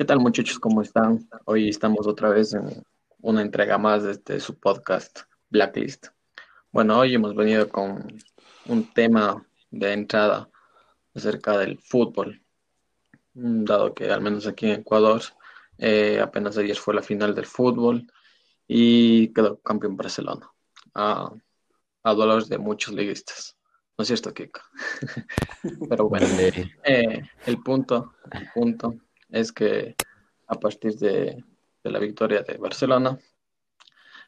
¿Qué tal muchachos? ¿Cómo están? Hoy estamos otra vez en una entrega más de este, su podcast Blacklist. Bueno, hoy hemos venido con un tema de entrada acerca del fútbol, mm, dado que al menos aquí en Ecuador eh, apenas ayer fue la final del fútbol y quedó campeón Barcelona, a, a dolores de muchos liguistas. ¿No es cierto, Kiko? Pero bueno, eh, el punto, el punto es que a partir de, la victoria de Barcelona,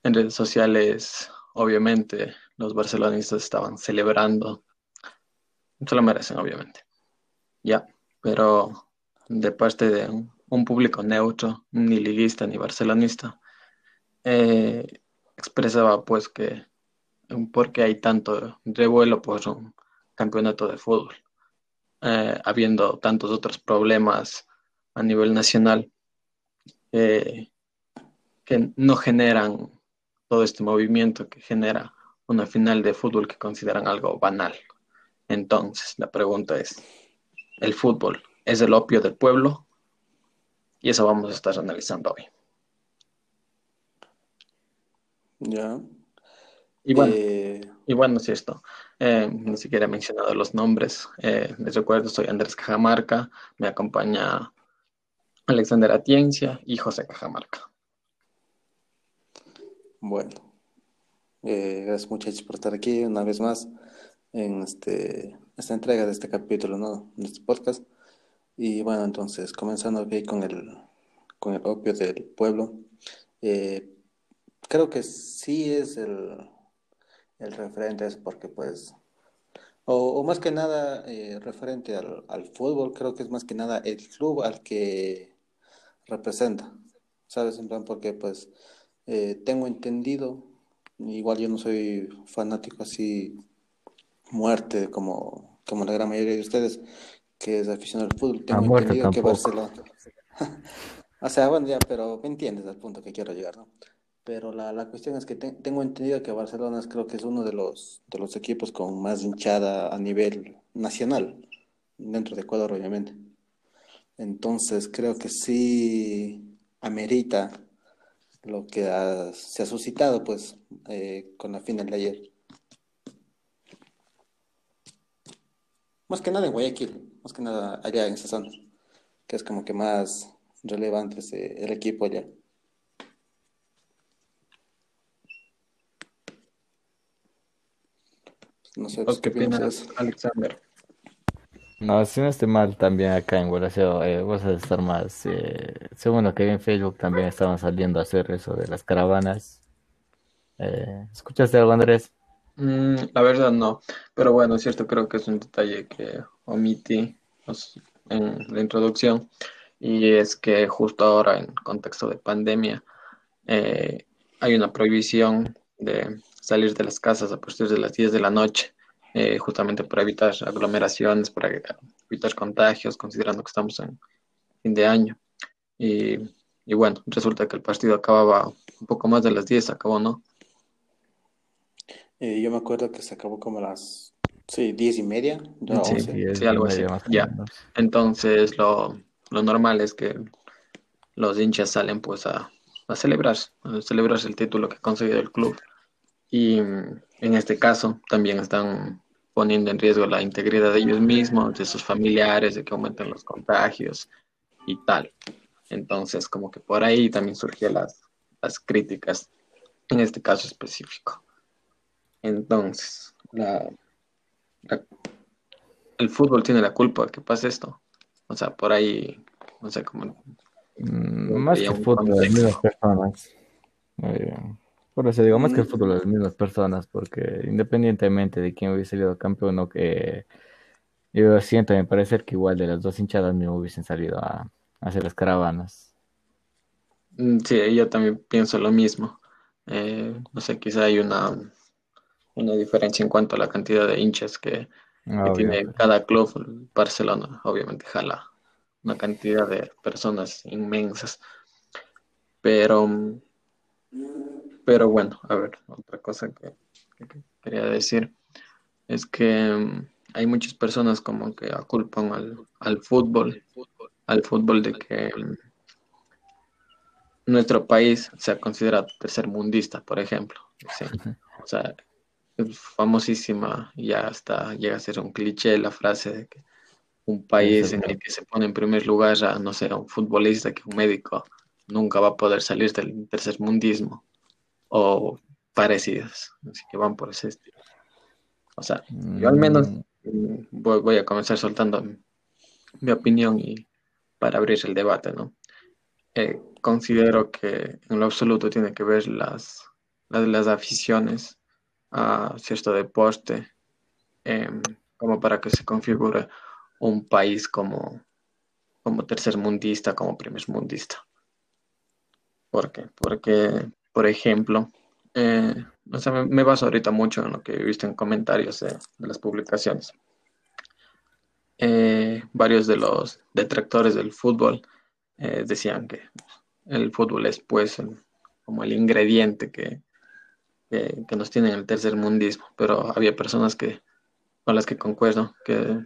en redes sociales, obviamente, los barcelonistas estaban celebrando. Se lo merecen, obviamente. Ya, pero de parte de un, público neutro, ni liguista ni barcelonista, eh, expresaba pues que por qué hay tanto revuelo por un campeonato de fútbol, eh, habiendo tantos otros problemas a nivel nacional eh, que no generan todo este movimiento que genera una final de fútbol que consideran algo banal. Entonces, la pregunta es, ¿el fútbol es el opio del pueblo? Y eso vamos a estar analizando hoy. Ya. Y bueno, eh, y bueno, es esto. Eh, ni siquiera he mencionado los nombres. les recuerdo, soy Andrés Cajamarca, me acompaña Alexander Atiencia y José Cajamarca. Bueno, eh, gracias muchachos por estar aquí una vez más en este, esta entrega de este capítulo, ¿no? De este podcast. Y bueno, entonces, comenzando aquí con el, con el opio del pueblo. Eh, creo que sí es el, el referente, es porque pues o, más que nada, eh, referente al, al, fútbol, creo que es más que nada el club al que representa, ¿sabes? En plan, porque pues eh, tengo entendido, igual yo no soy fanático así muerte como, como la gran mayoría de ustedes, que es aficionado al fútbol, tengo entendido que Barcelona... o sea, bueno, ya, pero me entiendes al punto que quiero llegar, ¿no? Pero la, la cuestión es que tengo entendido que Barcelona creo que es uno de los, de los equipos con más hinchada a nivel nacional, dentro de Ecuador, obviamente. Entonces creo que sí amerita lo que se ha suscitado pues eh, con la final de ayer. Más que nada en Guayaquil, más que nada allá en esa zona, que es como que más relevante ese, el equipo allá. No sé, ¿qué opinas, Alexander? No, si no estoy mal, también acá en Gualaceo eh, vas a estar más. Eh, según lo que vi en Facebook, también estaban saliendo a hacer eso de las caravanas. Eh, ¿escuchaste algo, Andrés? Mm, la verdad no, pero bueno, es cierto, creo que es un detalle que omití en la introducción y es que justo ahora en contexto de pandemia eh, hay una prohibición de salir de las casas a partir de las 10 de la noche eh, justamente para evitar aglomeraciones, para evitar contagios, considerando que estamos en fin de año. Y, y bueno, resulta que el partido acababa un poco más de las 10, acabó, ¿no? Eh, yo me acuerdo que se acabó como a las sí, 10 y media. sí, algo así. Ya. Entonces, lo, lo normal es que los hinchas salen pues a, a celebrar, a celebrar el título que ha conseguido el club. Y en este caso también están poniendo en riesgo la integridad de ellos mismos, de sus familiares, de que aumenten los contagios y tal. Entonces, como que por ahí también surgían las, las críticas en este caso específico. Entonces, la, el fútbol tiene la culpa de que pase esto. O sea, por ahí, no sé cómo. Mm, más que fútbol, las mismas personas. Por eso digo, más que el fútbol, las mismas personas, porque independientemente de quién hubiese salido campeón o que yo siento, me parece que igual de las dos hinchadas me hubiesen salido a, hacer las caravanas. Mm, sí, yo también pienso lo mismo. Eh, no sé, quizá hay una, una diferencia en cuanto a la cantidad de hinchas que, tiene cada club. Barcelona, obviamente, jala una cantidad de personas inmensas. Pero pero bueno, a ver, otra cosa que, quería decir es que mm, hay muchas personas como que aculpan al, al fútbol, al fútbol de que mm, nuestro país se ha considerado tercermundista, por ejemplo. O sea, es famosísima, ya hasta llega a ser un cliché la frase de que un país en el que se pone en primer lugar a, no sé, un futbolista que un médico nunca va a poder salir del tercermundismo o parecidas, así que van por ese estilo. O sea, yo al menos mm, voy, a comenzar soltando mi opinión y para abrir el debate, ¿no? Eh, considero que en lo absoluto tiene que ver las, las, aficiones a cierto deporte em, como para que se configure un país como, como mundista, como primer mundista. ¿Por qué? Porque, por ejemplo, eh, me, baso ahorita mucho en lo que he visto en comentarios de, las publicaciones. Eh, varios de los detractores del fútbol eh, decían que el fútbol es pues como el ingrediente que, que, nos tiene en el tercer mundismo, pero había personas que con las que concuerdo, que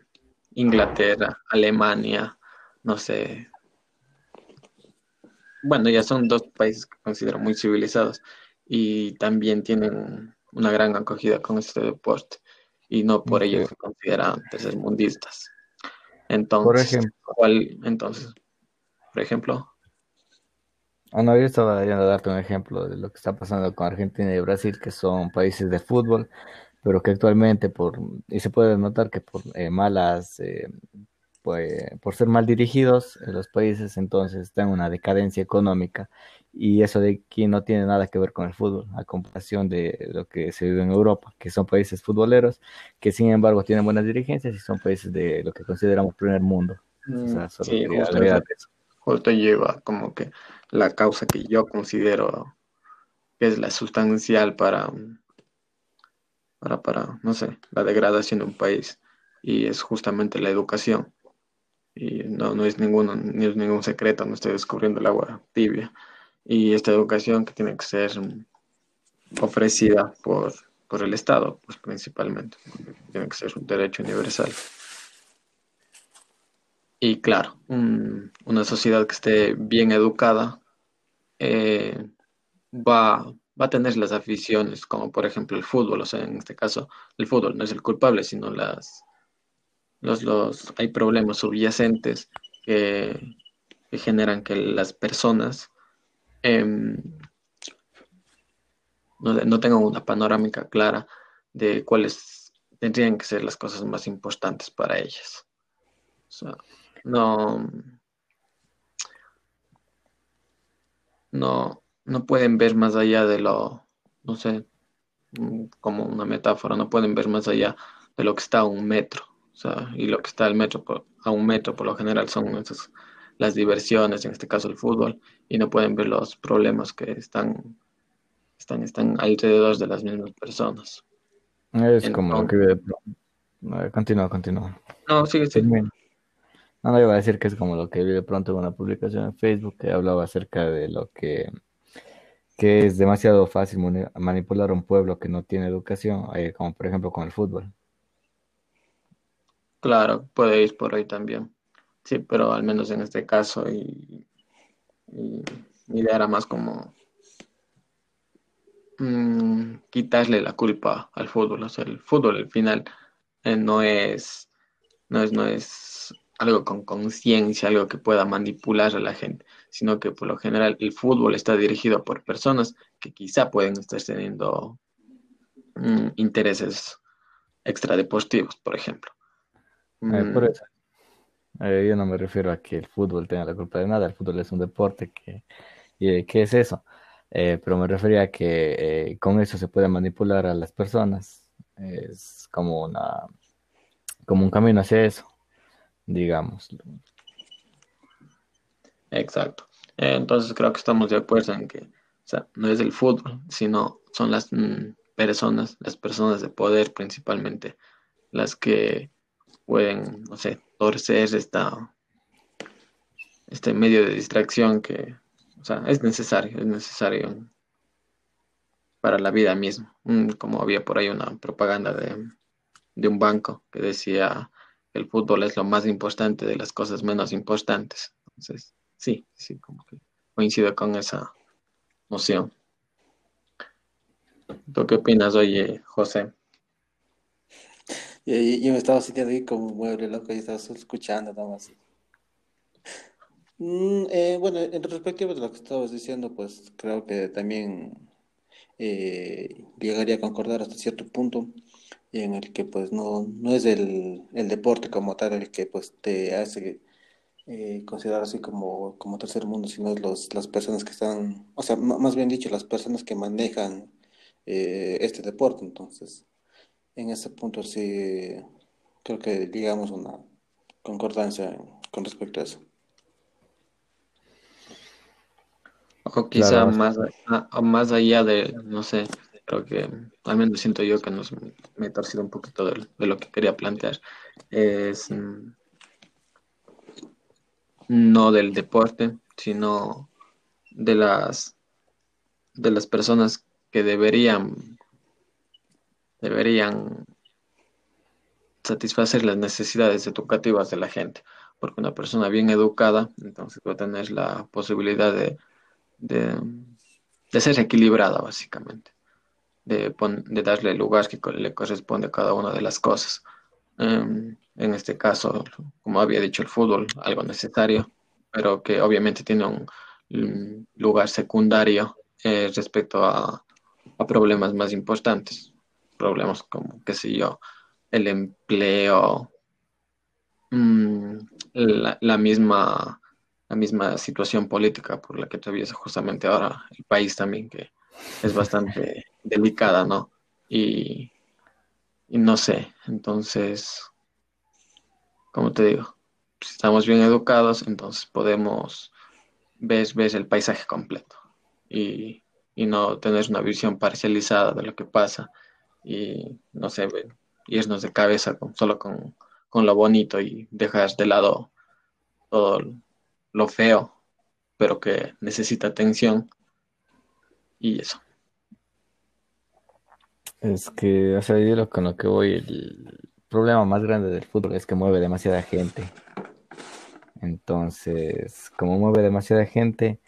Inglaterra, Alemania, no sé, bueno, ya son dos países que considero muy civilizados y también tienen una gran acogida con este deporte y no por ello se consideran mundistas. Entonces, por ejemplo, ¿cuál, entonces, por ejemplo? Ah, no, yo estaba a darte un ejemplo de lo que está pasando con Argentina y Brasil, que son países de fútbol, pero que actualmente, por y se puede notar que por eh, malas eh, pues, por ser mal dirigidos en los países, entonces están en una decadencia económica y eso de aquí no tiene nada que ver con el fútbol, a comparación de lo que se vive en Europa, que son países futboleros, que sin embargo tienen buenas dirigencias y son países de lo que consideramos primer mundo. Mm, sí, justo, lleva como que la causa que yo considero que es la sustancial para, para, para, no sé, la degradación de un país y es justamente la educación y no, no es, ninguno, ni es ningún secreto, no estoy descubriendo el agua tibia. Y esta educación que tiene que ser ofrecida por, por el Estado, pues principalmente, tiene que ser un derecho universal. Y claro, una sociedad que esté bien educada eh, va, va a tener las aficiones, como por ejemplo el fútbol, o sea, en este caso el fútbol no es el culpable, sino las, los, los, hay problemas subyacentes que, generan que las personas em, no, tengan una panorámica clara de cuáles tendrían que ser las cosas más importantes para ellas. no, no, no pueden ver más allá de lo, no sé, como una metáfora, no pueden ver más allá de lo que está a un metro o sea, y lo que está al metro a un metro por lo general son las diversiones, en este caso el fútbol, y no pueden ver los problemas que están, están, están alrededor de las mismas personas. Es como lo que Continúa, continúa. No, sigue, sigue. No, no, iba a decir que es como lo que vi de pronto en una publicación en Facebook que hablaba acerca de lo que, que es demasiado fácil manipular a un pueblo que no tiene educación, eh, como por ejemplo con el fútbol. Claro, puede ir por ahí también. Sí, pero al menos en este caso y, mi idea era más como mm, quitarle la culpa al fútbol. O sea, el fútbol al final eh, no es, no es, no es algo con conciencia, algo que pueda manipular a la gente, sino que por lo general el fútbol está dirigido por personas que quizá pueden estar teniendo mm, intereses extradeportivos, por ejemplo. Eh, por mm. eso. Eh, yo no me refiero a que el fútbol tenga la culpa de nada, el fútbol es un deporte que, ¿qué es eso? Eh, pero me refería a que con eso se puede manipular a las personas. Es como una como un camino hacia eso, digamos. Exacto. entonces creo que estamos de acuerdo en que no es el fútbol, sino son las mm, personas, las personas de poder principalmente, las que pueden, no sé, torcer esta, este medio de distracción que, o sea, es necesario, es necesario para la vida misma. Como había por ahí una propaganda de, de un banco que decía que el fútbol es lo más importante de las cosas menos importantes. Entonces, sí, sí, como que coincido con esa noción. ¿Tú qué opinas, oye, José? Yo, yo me estaba sintiendo ahí como mueble loco y estaba escuchando nada más. Mm, eh, bueno, en respecto de lo que estabas diciendo, pues creo que también eh, llegaría a concordar hasta cierto punto en el que pues no, no es el, el deporte como tal el que pues te hace eh, considerar así como, como tercer mundo, sino los, las personas que están, o sea, más bien dicho, las personas que manejan eh, este deporte. Entonces, en ese punto sí creo que digamos una concordancia con respecto a eso. O quizá más, más allá de, no sé, creo que al menos siento yo que nos, me he torcido un poquito de, lo que quería plantear. Es mm, no del deporte, sino de las de las personas que deberían deberían satisfacer las necesidades educativas de la gente, porque una persona bien educada entonces va a tener la posibilidad de, de, ser equilibrada básicamente, de, de, darle el lugar que le corresponde a cada una de las cosas. Em, en este caso, como había dicho, el fútbol, algo necesario, pero que obviamente tiene un, lugar secundario eh, respecto a, problemas más importantes, problemas como, qué sé yo, el empleo, mm, la, misma, la misma situación política por la que atraviesa justamente ahora el país también, que es bastante delicada, ¿no? Y, y no sé, entonces como te digo, si estamos bien educados, entonces podemos ver, el paisaje completo y, no tener una visión parcializada de lo que pasa y, no sé, irnos de cabeza con, solo con, lo bonito y dejar de lado todo lo feo, pero que necesita atención y eso. Es que, o sea, yo con lo que voy, el, problema más grande del fútbol es que mueve demasiada gente. Entonces, como mueve demasiada gente,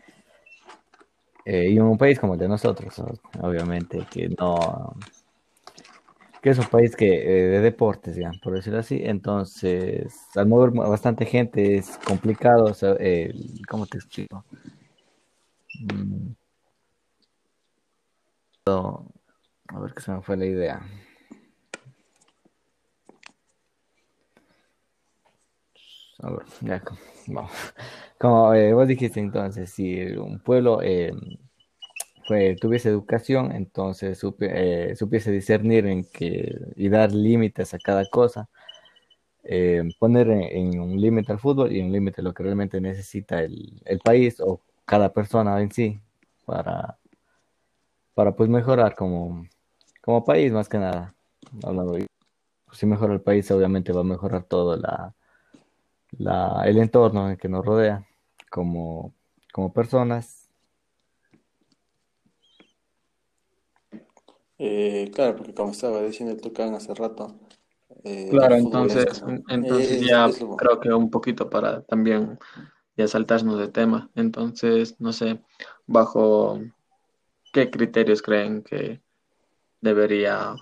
eh, y en un país como el de nosotros, obviamente, que no, que es un país que eh, de deportes, ya, por decirlo así, entonces, al mover bastante gente es complicado, ¿cómo te explico? Mm. A ver qué se me fue la idea. como, eh, vos dijiste entonces, si un pueblo eh, tuviese educación, entonces eh, supiese discernir en que, y dar límites a cada cosa, poner en, un límite al fútbol y un límite lo que realmente necesita el, país o cada persona en sí para, para pues mejorar como, como país más que nada. Hablando, si mejora el país, obviamente va a mejorar todo la la, el entorno en que nos rodea como, como personas. Eh, claro, porque como estaba diciendo el Tucán hace rato. Eh, claro, entonces, entonces ya creo que un poquito para también ya saltarnos de tema. Entonces, no sé, bajo qué criterios creen que debería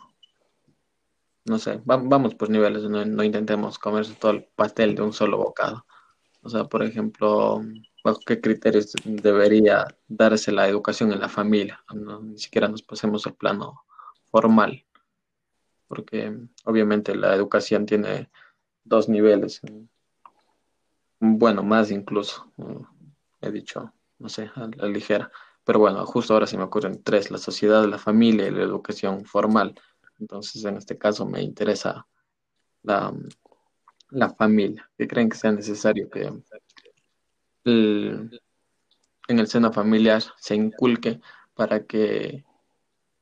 no sé, vamos por niveles, no, intentemos comer todo el pastel de un solo bocado. O sea, por ejemplo, ¿bajo qué criterios debería darse la educación en la familia? ni siquiera nos pasemos al plano formal, porque obviamente la educación tiene dos niveles, bueno, más incluso, he dicho, no sé, a la ligera. Pero bueno, justo ahora se me ocurren tres, la sociedad, la familia y la educación formal. Entonces, en este caso me interesa la, familia. ¿Qué creen que sea necesario que en el seno familiar se inculque para que,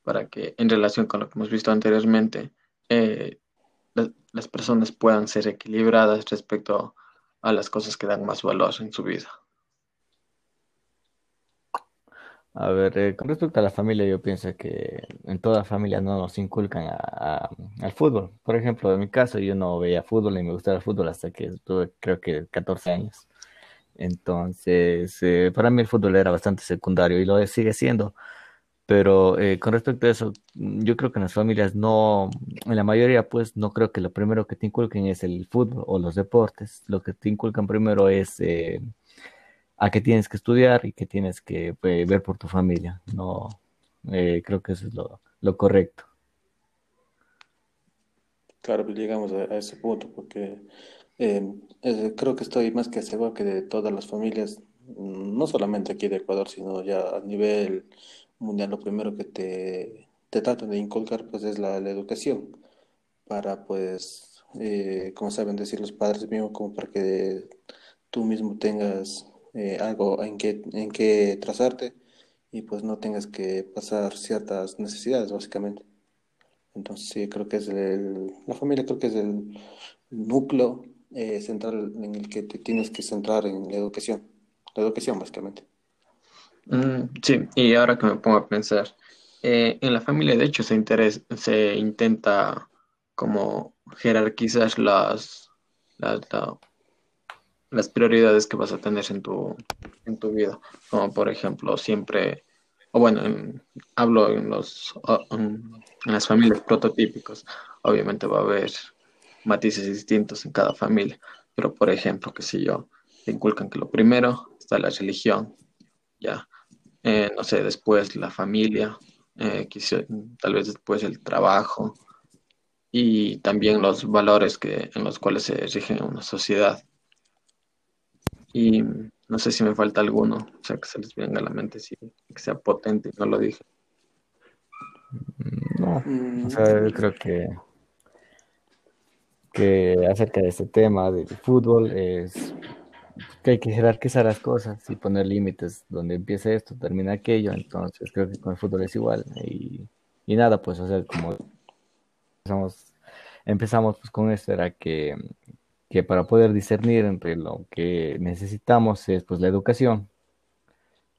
para que en relación con lo que hemos visto anteriormente, eh, las personas puedan ser equilibradas respecto a las cosas que dan más valor en su vida? A ver, eh, con respecto a la familia, yo pienso que en toda familia no nos inculcan al fútbol. Por ejemplo, en mi caso, yo no veía fútbol y me gustaba el fútbol hasta que tuve, creo que, 14 años. Entonces, eh, para mí el fútbol era bastante secundario y lo sigue siendo. Pero eh, con respecto a eso, yo creo que en las familias no, en la mayoría pues no creo que lo primero que te inculquen es el fútbol o los deportes. Lo que te inculcan primero es eh, a qué tienes que estudiar y qué tienes que ver por tu familia. No, creo que eso es lo, correcto. Claro, pues llegamos a, ese punto, porque eh, creo que estoy más que seguro que de todas las familias, no solamente aquí de Ecuador, sino ya a nivel mundial, lo primero que te, te tratan de inculcar pues es la, educación, para pues, eh, como saben decir los padres míos, como para que tú mismo tengas eh, algo en que, en que trazarte y pues no tengas que pasar ciertas necesidades, básicamente. Entonces sí, creo que es el, la familia creo que es el núcleo eh, central en el que te tienes que centrar en la educación, la educación básicamente. Mm, sí, y ahora que me pongo a pensar, eh, en la familia de hecho se, se intenta como jerarquizar las, las, las prioridades que vas a tener en tu, en tu vida, como por ejemplo siempre o bueno, hablo en, los, en las familias prototípicos, obviamente va a haber matices distintos en cada familia, pero por ejemplo, que si yo, te inculcan que lo primero está la religión, ya, eh, no sé, después la familia, eh, tal vez después el trabajo y también los valores que, en los cuales se rige una sociedad. Y no sé si me falta alguno, o sea, que se les venga a la mente, si que sea potente, no lo dije. Mm, no, o sea, yo creo que, que acerca de este tema del fútbol es que hay que jerarquizar las cosas y poner límites. Donde empieza esto, termina aquello. Entonces creo que con el fútbol es igual. Y, y nada, pues hacer como empezamos, empezamos pues con esto, era que que para poder discernir entre lo que necesitamos es pues la educación.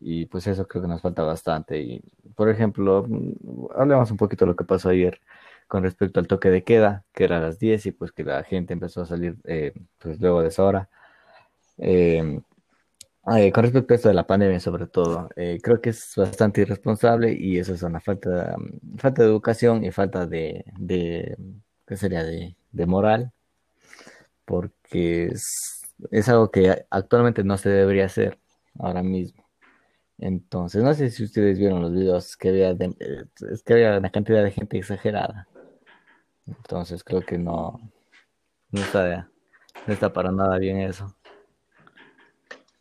Y pues eso creo que nos falta bastante. Y por ejemplo, mm, hablemos un poquito de lo que pasó ayer con respecto al toque de queda, que era a las 10 y pues que la gente empezó a salir eh, pues luego de esa hora. Eh, con respecto a esto de la pandemia, sobre todo, eh, creo que es bastante irresponsable y eso es una falta, mm, falta de educación y falta de, de ¿qué sería? De, de moral porque es, algo que actualmente no se debería hacer ahora mismo. Entonces, no sé si ustedes vieron los videos que había, es que había una cantidad de gente exagerada. Entonces, creo que no, no está, no está para nada bien eso.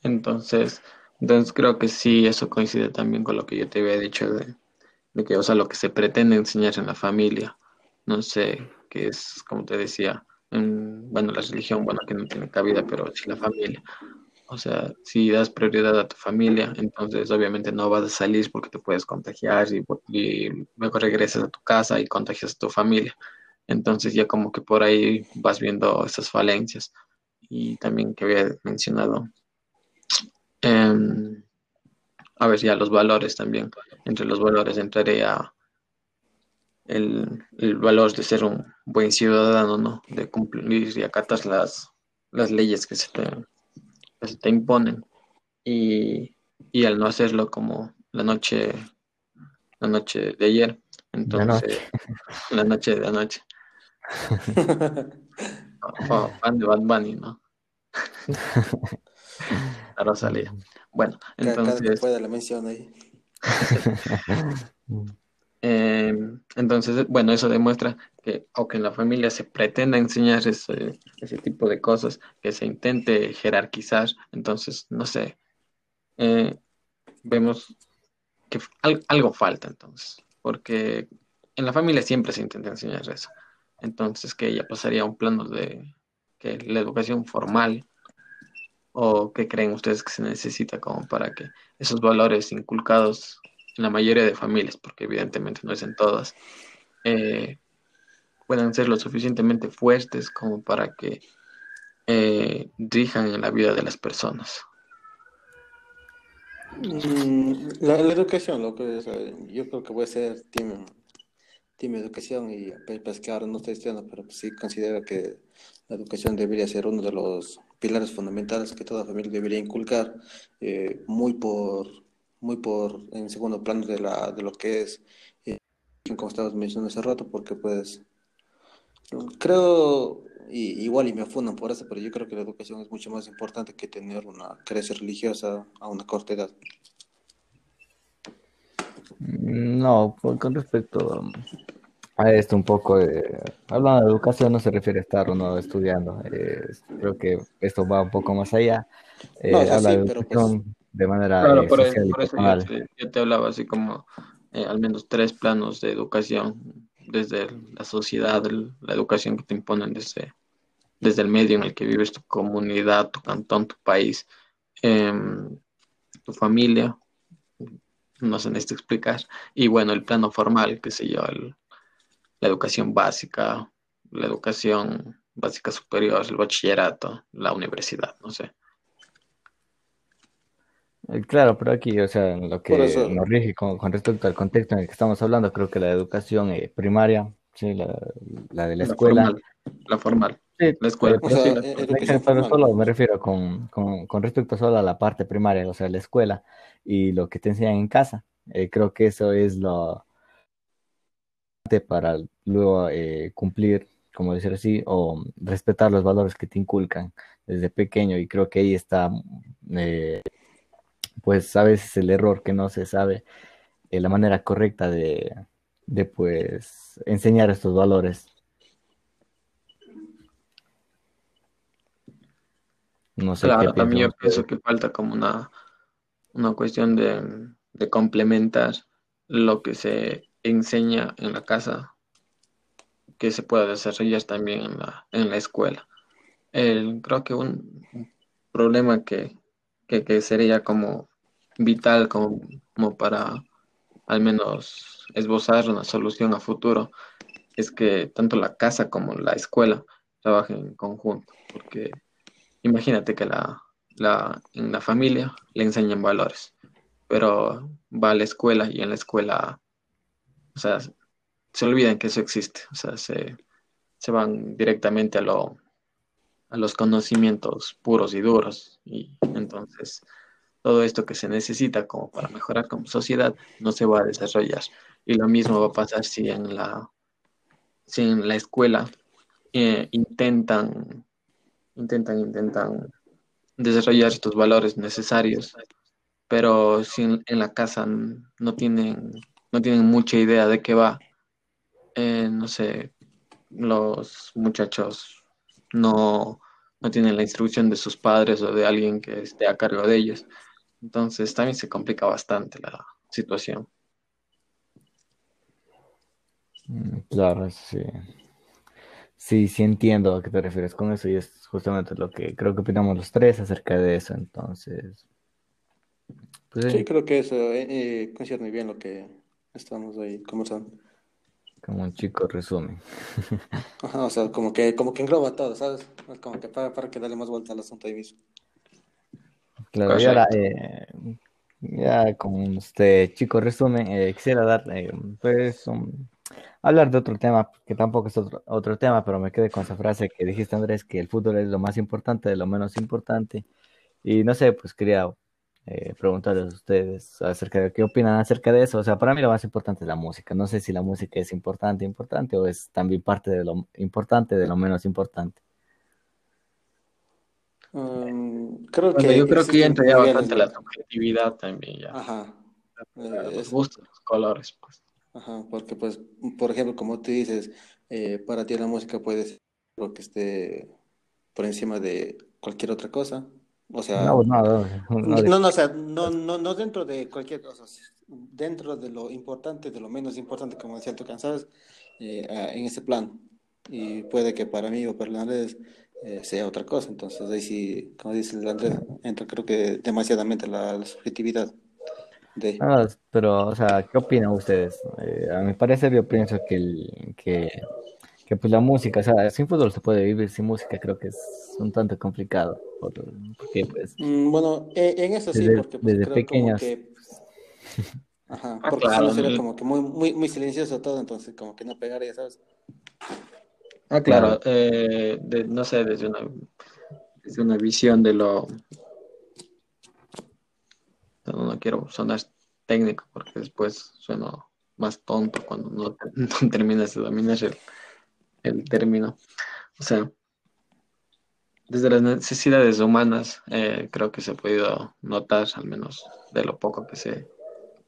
Entonces, entonces creo que sí, eso coincide también con lo que yo te había dicho de, de que, o sea, lo que se pretende enseñar en la familia, no sé, que es, como te decía, bueno, la religión, bueno, que no tiene cabida, pero sí la familia. O sea, si das prioridad a tu familia, entonces obviamente no vas a salir porque te puedes contagiar y, luego regresas a tu casa y contagias a tu familia. Entonces ya como que por ahí vas viendo esas falencias. Y también que había mencionado, em, a ver, ya los valores también. Entre los valores entraría el, el valor de ser un buen ciudadano, ¿no? De cumplir y acatar las, las leyes que se te, se te imponen. Y, y, al no hacerlo como la noche, la noche de ayer, entonces, la noche, de anoche. oh, fan de Bad Bunny, ¿no? Rosalía. Bueno, entonces. Cada la mención ahí. Em, entonces, bueno, eso demuestra que aunque en la familia se pretenda enseñar ese, ese tipo de cosas, que se intente jerarquizar, entonces, no sé, eh, vemos que algo falta entonces, porque en la familia siempre se intenta enseñar eso. Entonces, que ya pasaría a un plano de que la educación formal o qué creen ustedes que se necesita como para que esos valores inculcados en la mayoría de familias, porque evidentemente no es en todas, eh, puedan ser lo suficientemente fuertes como para que eh, rijan en la vida de las personas. Mm, la, educación, lo que yo creo que voy a ser team, team educación y pues que ahora no estoy estudiando, pero sí considero que la educación debería ser uno de los pilares fundamentales que toda familia debería inculcar, eh, muy por, muy por en segundo plano de, la, de lo que es, eh, como estabas mencionando hace rato, porque pues creo, y, igual y me afundan por eso, pero yo creo que la educación es mucho más importante que tener una creencia religiosa a una corta edad. No, con respecto esto un poco, eh, hablando de educación no se refiere a estar o no estudiando, eh, creo que esto va un poco más allá, eh, habla de pues educación de manera claro, por, social por eso yo te, hablaba así como al menos tres planos de educación, desde la sociedad, la educación que te imponen desde, desde el medio en el que vives, tu comunidad, tu cantón, tu país, em, tu familia, no se necesita explicar, y bueno, el plano formal, que sé yo, el, la educación básica, la educación básica superior, el bachillerato, la universidad, no sé. Eh, claro, pero aquí, o sea, lo que nos rige con, respecto al contexto en el que estamos hablando, creo que la educación eh, primaria, sí, la, de la escuela. la formal. Sí, la escuela. pero solo me refiero con, con, respecto solo a la parte primaria, o sea, la escuela y lo que te enseñan en casa. Eh, creo que eso es lo, para luego eh, cumplir, como decir así, o respetar los valores que te inculcan desde pequeño. Y creo que ahí está, eh, pues a veces el error que no se sabe eh, la manera correcta de, de, pues, enseñar estos valores. No sé claro, también yo pienso que falta como una, una cuestión de, de complementar lo que se enseña en la casa que se pueda desarrollar también en la, en la escuela. El, creo que un, problema que, sería como vital como, como, para al menos esbozar una solución a futuro es que tanto la casa como la escuela trabajen en conjunto, porque imagínate que la, la, en la familia le enseñan valores, pero va a la escuela y en la escuela o sea, se olvidan que eso existe. O sea, se, van directamente a, lo, a los conocimientos puros y duros. Y entonces todo esto que se necesita como para mejorar como sociedad no se va a desarrollar. Y lo mismo va a pasar si en la, si en la escuela eh, intentan, intentan, intentan desarrollar estos valores necesarios, pero si en la casa no tienen no tienen mucha idea de qué va. Eh, no sé, los muchachos no, no tienen la instrucción de sus padres o de alguien que esté a cargo de ellos. Entonces también se complica bastante la situación. Mm, claro, sí. Sí, sí entiendo a qué te refieres con eso y es justamente lo que creo que opinamos los tres acerca de eso. Entonces, pues, sí, creo que eso eh, eh concierne bien lo que Estamos ahí conversando. Como un chico resumen. Ajá, o sea, como que, como que engloba todo, ¿sabes? Como que para, para que darle más vuelta al asunto ahí mismo. Claro, y ahora, eh, ya como este chico resumen, eh, quisiera dar, eh, pues, hablar de otro tema, que tampoco es otro, otro tema, pero me quedé con esa frase que dijiste, Andrés, que el fútbol es lo más importante de lo menos importante. Y no sé, pues quería eh, preguntarles a ustedes acerca de qué opinan acerca de eso. O sea, para mí lo más importante es la música. No sé si la música es importante, importante o es también parte de lo importante de lo menos importante. Um, creo que yo creo que entra ya bastante la subjetividad también ya. Ajá. Eh, los colores, pues. Ajá, porque pues, por ejemplo, como tú dices, eh, para ti la música puede ser algo que esté por encima de cualquier otra cosa, o sea, no, no, no, o sea, no, no, no dentro de cualquier cosa, dentro de lo importante, de lo menos importante, como decía tú, ¿sabes? Eh, en ese plan. Y puede que para mí o para Andrés eh, sea otra cosa. Entonces, ahí sí, como dice el Andrés, entra creo que demasiadamente la, la subjetividad. De... pero, o sea, ¿qué opinan ustedes? Eh, a mi parecer, yo pienso que, el, que que pues la música, o sea, sin fútbol se puede vivir sin música, creo que es un tanto complicado, porque pues... Mm, bueno, e, en eso sí, porque pues, desde pequeños... Que, ajá, ah, porque claro, sería como que muy, muy, muy silencioso todo, entonces como que no pegaría, ¿sabes? Ah, claro, eh, no sé, desde una... desde una visión de lo... No, quiero sonar técnico porque después sueno más tonto cuando no, terminas de dominar el, el término. O sea, desde las necesidades humanas eh, creo que se ha podido notar, al menos de lo poco que sé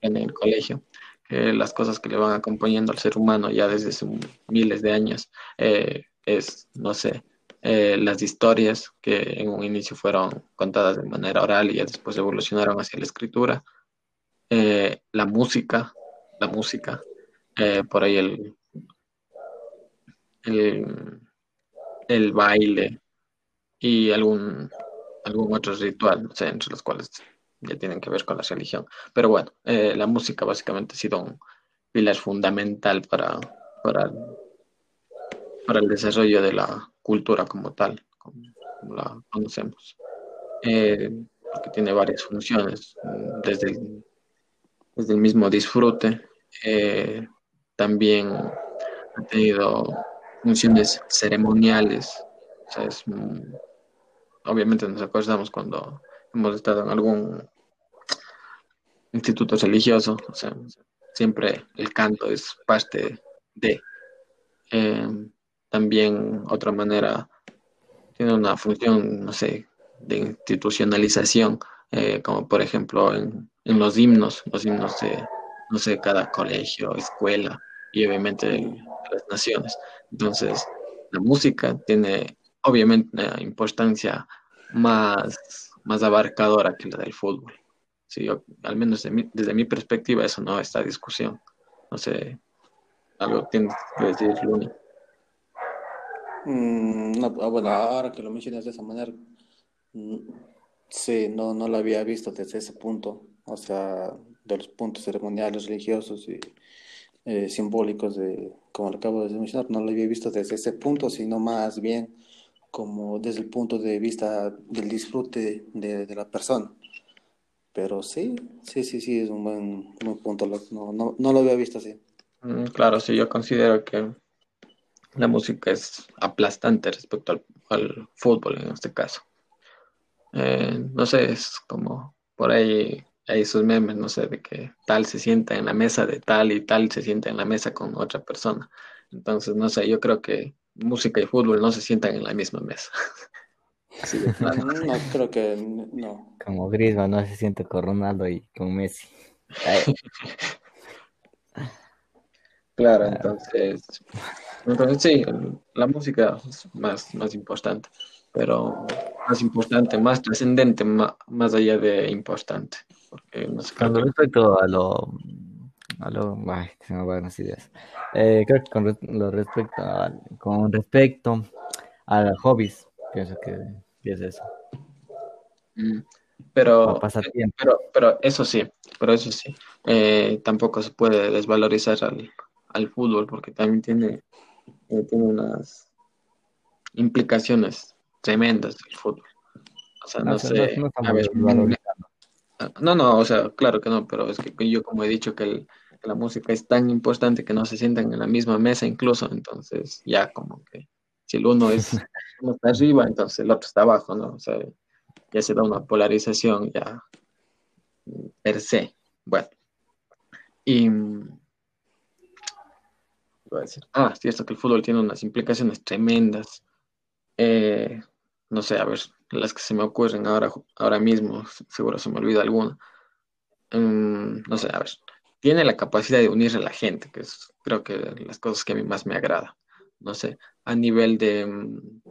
en el colegio, que las cosas que le van acompañando al ser humano ya desde hace miles de años eh, es, no sé, eh, las historias que en un inicio fueron contadas de manera oral y ya después evolucionaron hacia la escritura, la música, la música, por ahí el, el, el baile, y algún, algún otro ritual, entre los cuales ya tienen que ver con la religión. Pero bueno, eh, la música básicamente ha sido un pilar fundamental para, para, para el desarrollo de la cultura como tal, como la conocemos. Eh, porque tiene varias funciones, desde el, desde el mismo disfrute, eh, también ha tenido funciones ceremoniales, o sea, es obviamente nos acordamos cuando hemos estado en algún instituto religioso, o sea, siempre el canto es parte de. Eh, también otra manera tiene una función, no sé, de institucionalización, eh, como por ejemplo en, en, los himnos, los himnos de, no sé, cada colegio, escuela y obviamente las naciones. Entonces, la música tiene obviamente una importancia más, más abarcadora que la del fútbol. Sí, al menos desde mi, perspectiva, eso no está discusión. No sé, algo tienes que decir, Luni. Mm, no, ah, bueno, ahora que lo mencionas de esa manera, mm, sí, no, no lo había visto desde ese punto, o sea, de los puntos ceremoniales, religiosos y eh, simbólicos, de, como lo acabo de mencionar, no lo había visto desde ese punto, sino más bien como desde el punto de vista del disfrute de, la persona. Pero sí, sí, sí, sí, es un buen, punto. No, no, no, lo había visto así. Mm, claro, sí, yo considero que la música es aplastante respecto al, fútbol en este caso. Eh, no sé, es como por ahí hay esos memes, no sé, de que tal se sienta en la mesa de tal y tal se sienta en la mesa con otra persona. Entonces, no sé, yo creo que música y fútbol no se sientan en la misma mesa. no, creo que no. Como Griezmann no se siente con Ronaldo y con Messi. claro, entonces, entonces sí, la música es más, más importante, pero más importante, más trascendente, más, más, allá de importante. Porque no sé, Cuando respecto a lo a lo, ay, tengo buenas ideas. Eh, creo que con, lo respecto a, con respecto a los hobbies, pienso que, es eso. Mm, pero, pero, pero eso sí, pero eso sí, eh, tampoco se puede desvalorizar al, al fútbol porque también tiene, eh, tiene unas implicaciones tremendas el fútbol. O sea, no, sé, no, no, o sea, claro que no, pero es que yo como he dicho que el, la música es tan importante que no se sientan en la misma mesa incluso, entonces ya como que si el uno es uno está arriba, entonces el otro está abajo, ¿no? O sea, ya se da una polarización ya per se. Bueno. Y voy a decir, ah, cierto que el fútbol tiene unas implicaciones tremendas. Eh, no sé, a ver, las que se me ocurren ahora, ahora mismo, seguro se me olvida alguna. Mm, no sé, a ver, tiene la capacidad de unir a la gente, que es creo que las cosas que a mí más me agrada. No sé, a nivel de, mm,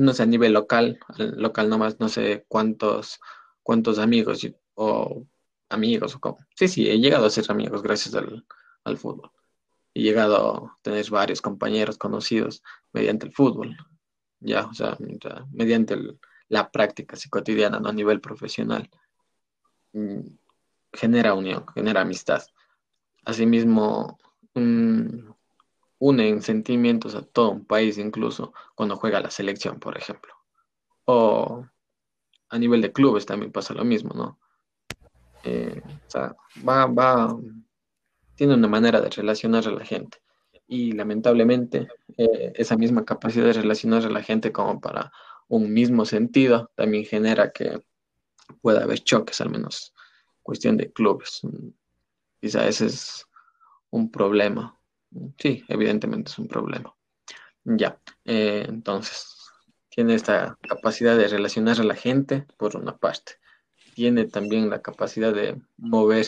no sé, a nivel local, local nomás, no sé cuántos, cuántos amigos o amigos o cómo. Sí, sí, he llegado a ser amigos gracias al, al fútbol. He llegado a tener varios compañeros conocidos mediante el fútbol, ya, o sea, mediante la práctica así cotidiana, no a nivel profesional. Mm, genera unión, genera amistad. Asimismo, unen sentimientos a todo un país, incluso cuando juega la selección, por ejemplo. O a nivel de clubes también pasa lo mismo, ¿no? Eh, o sea, va, va, tiene una manera de relacionar a la gente. Y lamentablemente, eh, esa misma capacidad de relacionar a la gente como para un mismo sentido, también genera que pueda haber choques, al menos cuestión de clubes. Quizá ese es un problema. Sí, evidentemente es un problema. Ya, eh, entonces, tiene esta capacidad de relacionar a la gente, por una parte. Tiene también la capacidad de mover,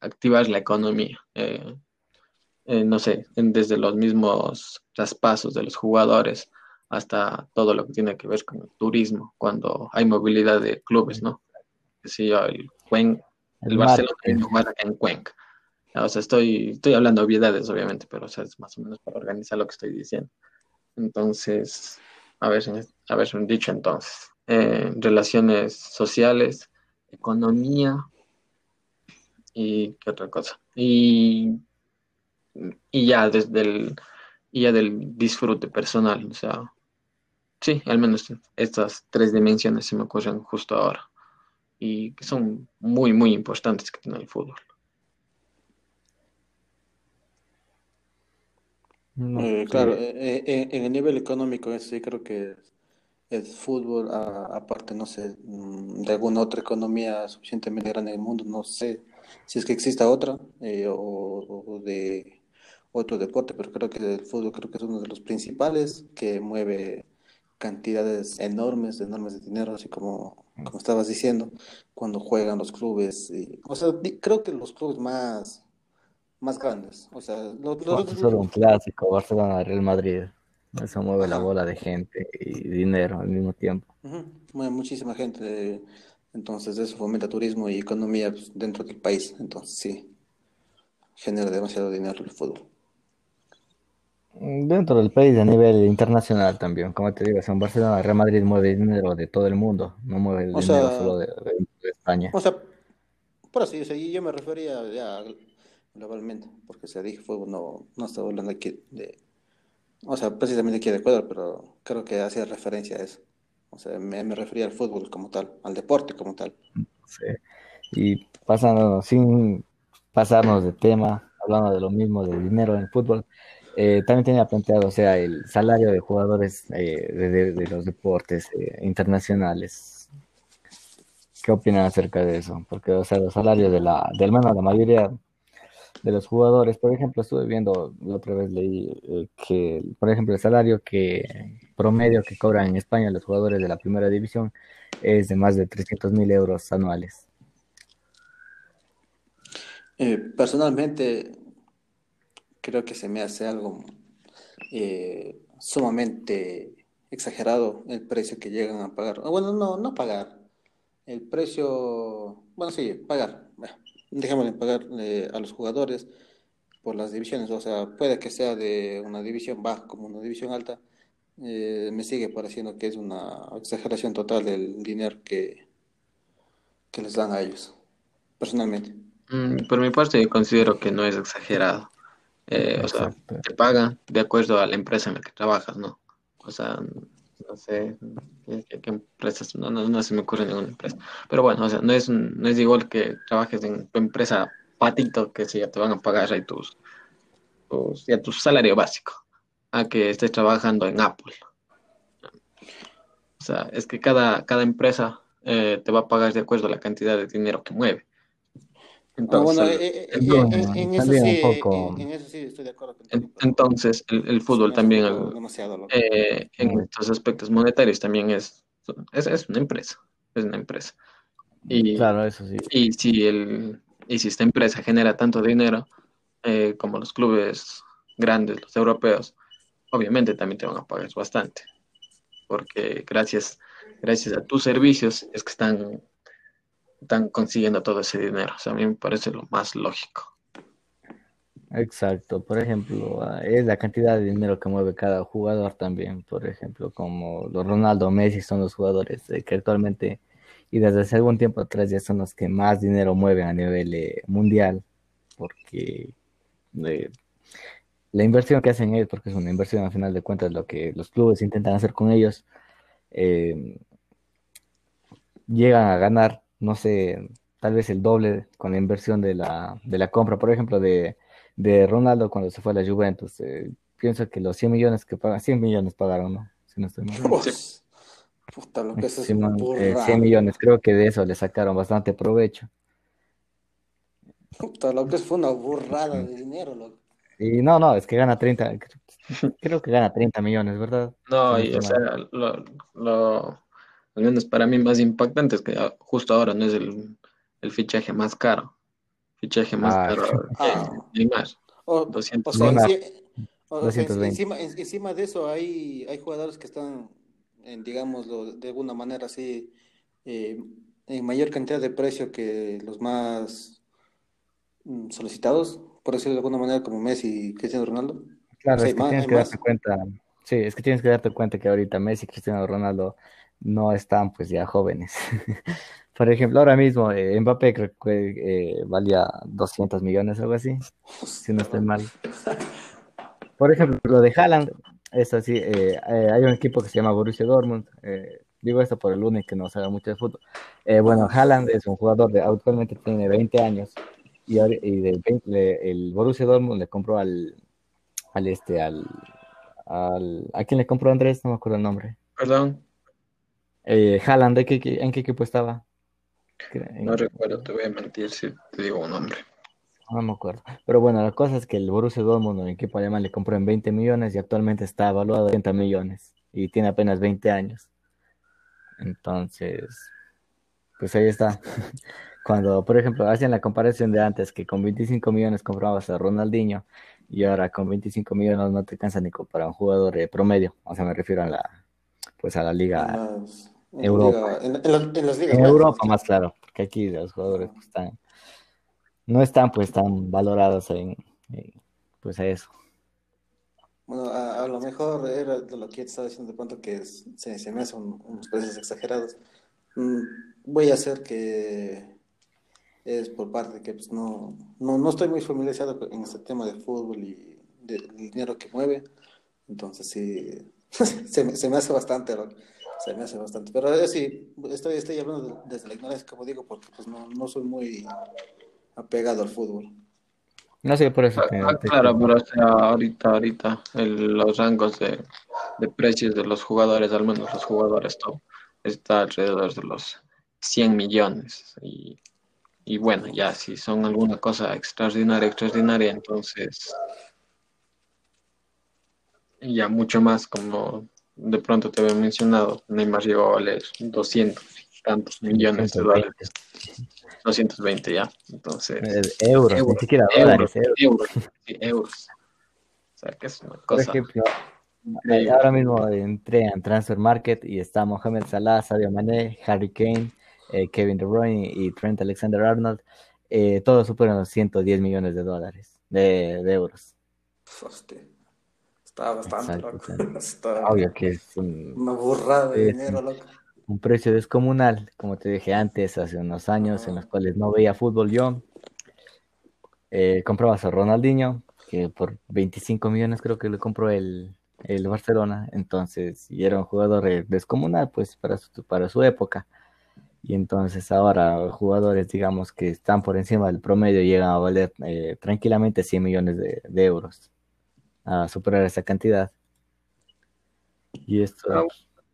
activar la economía. Eh, eh, no sé, desde los mismos traspasos de los jugadores hasta todo lo que tiene que ver con el turismo, cuando hay movilidad de clubes, ¿no? Si yo, el, Cuen, el, Barcelona jugar en Cuenca. O sea, estoy, estoy hablando de obviedades, obviamente, pero o sea, es más o menos para organizar lo que estoy diciendo. Entonces, a ver, a ver, dicho entonces, eh, relaciones sociales, economía y qué otra cosa. Y, y ya desde el, y ya del disfrute personal, o sea, sí, al menos estas tres dimensiones se me ocurren justo ahora y que son muy, muy importantes que tiene el fútbol. Eh, claro, eh, eh, en el nivel económico sí creo que el fútbol, aparte, no sé, mm, de alguna otra economía suficientemente grande en el mundo, no sé si es que exista otra o, de otro deporte, pero creo que el fútbol creo que es uno de los principales que mueve cantidades enormes, enormes de dinero, así como, como estabas diciendo, cuando juegan los clubes. o sea, creo que los clubes más más grandes. O sea, solo un clásico, Barcelona, Real Madrid. Eso mueve la bola de gente y dinero al mismo tiempo. Mueve muchísima gente. Entonces, eso fomenta turismo y economía pues, dentro del país. Entonces, sí, genera demasiado dinero el fútbol. Dentro del país a nivel internacional también, como te digo, son Barcelona, Real Madrid mueve dinero de todo el mundo, no mueve el dinero solo de, España. O sea, por así decirlo, yo me refería ya globalmente, porque se dije fue no, no estaba hablando aquí de, o sea, precisamente aquí de Ecuador, pero creo que hacía referencia a eso. O sea, me, refería al fútbol como tal, al deporte como tal. Sí. Y pasando, sin pasarnos de tema, hablando de lo mismo, del dinero en el fútbol, eh, también tenía planteado, o sea, el salario de jugadores eh, de, los deportes eh, internacionales. ¿Qué opinan acerca de eso? Porque, o sea, los salarios de la, del menos la mayoría de los jugadores. Por ejemplo, estuve viendo, la otra vez leí eh, que, por ejemplo, el salario que promedio que cobran en España los jugadores de la primera división es de más de 300 mil euros anuales. Eh, personalmente, creo que se me hace algo eh, sumamente exagerado el precio que llegan a pagar. Bueno, no, no pagar. El precio, bueno, sí, pagar dejémosle pagar a los jugadores por las divisiones, o sea, puede que sea de una división baja como una división alta, eh, me sigue pareciendo que es una exageración total del dinero que, que les dan a ellos, personalmente. Mm, por mi parte, yo considero que no es exagerado. Eh, o sea, te pagan de acuerdo a la empresa en la que trabajas, ¿no? O sea, no sé qué, empresas, no, no, se me ocurre ninguna empresa. Pero bueno, o sea, no es, no es igual que trabajes en tu empresa patito, que si ya te van a pagar ahí tus, tus, ya tu salario básico, a que estés trabajando en Apple. O sea, es que cada, cada empresa eh, te va a pagar de acuerdo a la cantidad de dinero que mueve. Entonces, en, eso sí, estoy de acuerdo Entonces, el, fútbol también, eh, en estos aspectos monetarios, también es, es, una empresa. Es una empresa. Y, claro, eso sí. Y si, el, y si esta empresa genera tanto dinero eh, como los clubes grandes, los europeos, obviamente también te van a pagar bastante. Porque gracias, gracias a tus servicios es que están están consiguiendo todo ese dinero. O sea, a mí me parece lo más lógico. Exacto, por ejemplo, ah, es la cantidad de dinero que mueve cada jugador también, por ejemplo, como los Ronaldo, Messi son los jugadores que actualmente y desde hace algún tiempo atrás ya son los que más dinero mueven a nivel eh, mundial, porque eh, la inversión que hacen ellos, porque es una inversión al final de cuentas, lo que los clubes intentan hacer con ellos, eh, llegan a ganar no sé, tal vez el doble con la inversión de la, de la compra, por ejemplo, de, de Ronaldo cuando se fue a la Juventus. Eh, pienso que los 100 millones que pagan, 100 millones pagaron, ¿no? Si no estoy mal. Puta, lo que es 100 eh, millones, creo que de eso le sacaron bastante provecho. Puta, lo que fue una burrada de dinero, loco. Y no, no, es que gana 30, creo que gana 30 millones, ¿verdad? No, y, o sea, lo, lo, al menos para mí más impactante es que justo ahora no es el, el fichaje más caro. Fichaje más ah, caro, ah. más. O, 200 o sea, Encima, encima, de eso hay, hay jugadores que están, en, digámoslo, de alguna manera así, eh, en mayor cantidad de precio que los más mm, solicitados, por decirlo de alguna manera, como Messi y Cristiano Ronaldo. Claro, es que tienes que darte cuenta, sí, es que tienes que darte cuenta que ahorita Messi y Cristiano Ronaldo no están pues ya jóvenes. Por ejemplo, ahora mismo eh, Mbappé creo que eh, valía 200 millones algo así, si no estoy mal. Por ejemplo, lo de Haaland, es así, eh, hay un equipo que se llama Borussia Dortmund, digo esto por el lunes que no sabe mucho de fútbol. bueno, Haaland es un jugador de actualmente tiene 20 años y, el Borussia Dortmund le compró al, al este, al, al, ¿a quién le compró Andrés? No me acuerdo el nombre. Perdón. Eh, Haaland, ¿en qué, ¿en qué equipo estaba? No recuerdo, te voy a mentir si te digo un nombre. No me acuerdo. Pero bueno, la cosa es que el Borussia Dortmund, el equipo alemán, le compró en 20 millones y actualmente está evaluado en 30 millones y tiene apenas 20 años. Entonces, pues ahí está. Cuando, por ejemplo, hacen la comparación de antes, que con 25 millones comprabas a Ronaldinho y ahora con 25 millones no te alcanza ni para un jugador de promedio. O sea, me refiero a la, pues a la liga Europa. en, las ligas en Europa más claro, porque aquí los jugadores pues, están, no están pues tan valorados en, pues a eso. Bueno, a, lo mejor era de lo que estaba diciendo de pronto que se, se, me hacen unos precios exagerados. Mm, voy a hacer que es por parte de que pues, no, no, no estoy muy familiarizado en este tema de fútbol y del dinero que mueve. Entonces sí, se, se, me hace bastante, se me hace bastante. Pero eh, sí, estoy, estoy hablando desde la ignorancia, como digo, porque pues no, no soy muy apegado al fútbol. No sé, por eso. Ah, claro, pero o sea, ahorita, ahorita, los rangos de, de, precios de los jugadores, al menos los jugadores top, está alrededor de los 100 millones. Y, y bueno, ya si son alguna cosa extraordinaria, extraordinaria, entonces ya mucho más, como de pronto te había mencionado, Neymar llegó a valer 200 tantos millones de dólares. 220 ya, entonces... Eh, euros, ni siquiera dólares, euros. Euros, O sea, que es una cosa... Por ejemplo, ahora mismo entré en Transfer Market y está Mohamed Salah, Sadio Mané, Harry Kane, eh, Kevin De Bruyne y Trent Alexander-Arnold. Eh, todos superan los 110 millones de dólares, de, de euros. Hostia. Está bastante loco. Obvio que es una burrada de dinero, loco. Un precio descomunal, como te dije antes, hace unos años en los cuales no veía fútbol yo. Eh, comprabas a Ronaldinho, que por 25 millones creo que le compró el, el Barcelona, entonces, y era un jugador descomunal, pues, para su, para su época. Y entonces ahora jugadores, digamos, que están por encima del promedio llegan a valer eh, tranquilamente 100 millones de, de euros a superar esa cantidad. Y esto... Ah,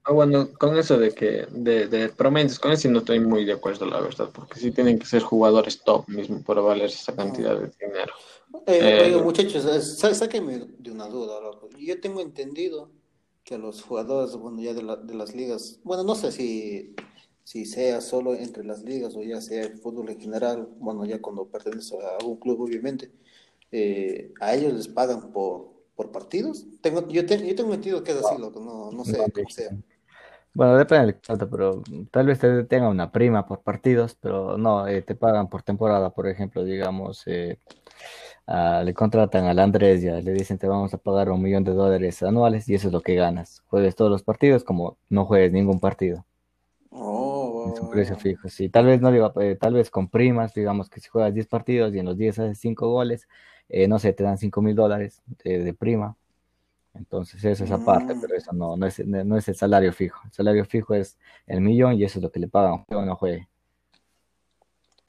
ah, bueno, con eso de que, de, de promedios, con eso no estoy muy de acuerdo, la verdad, porque sí tienen que ser jugadores top mismo para valer esa cantidad de dinero. Eh, eh, muchachos, sáquenme de una duda, Yo tengo entendido que los jugadores, bueno, ya de, la, de las ligas, bueno, no sé si, si sea solo entre las ligas o ya sea el fútbol en general, bueno, ya cuando pertenece a algún club, obviamente, eh, a ellos les pagan por, por partidos. Tengo, yo, yo tengo entendido que es así, loco, no, no sé cómo sea. Bueno, depende del contrato, pero tal vez te tenga una prima por partidos, pero no, eh, te pagan por temporada, por ejemplo, digamos, eh, le contratan al Andrés, ya le dicen te vamos a pagar un millón de dólares anuales y eso es lo que ganas. Juegues todos los partidos como no juegues ningún partido. Oh, es un precio fijo, sí. Tal vez no eh, tal vez con primas, digamos que si juegas 10 partidos y en los 10 haces 5 goles, eh, no sé, te dan 5 mil dólares de, prima. Entonces, eso es aparte, mm. pero eso no, no, es, no es el salario fijo. El salario fijo es el millón y eso es lo que le pagan, o no juegue.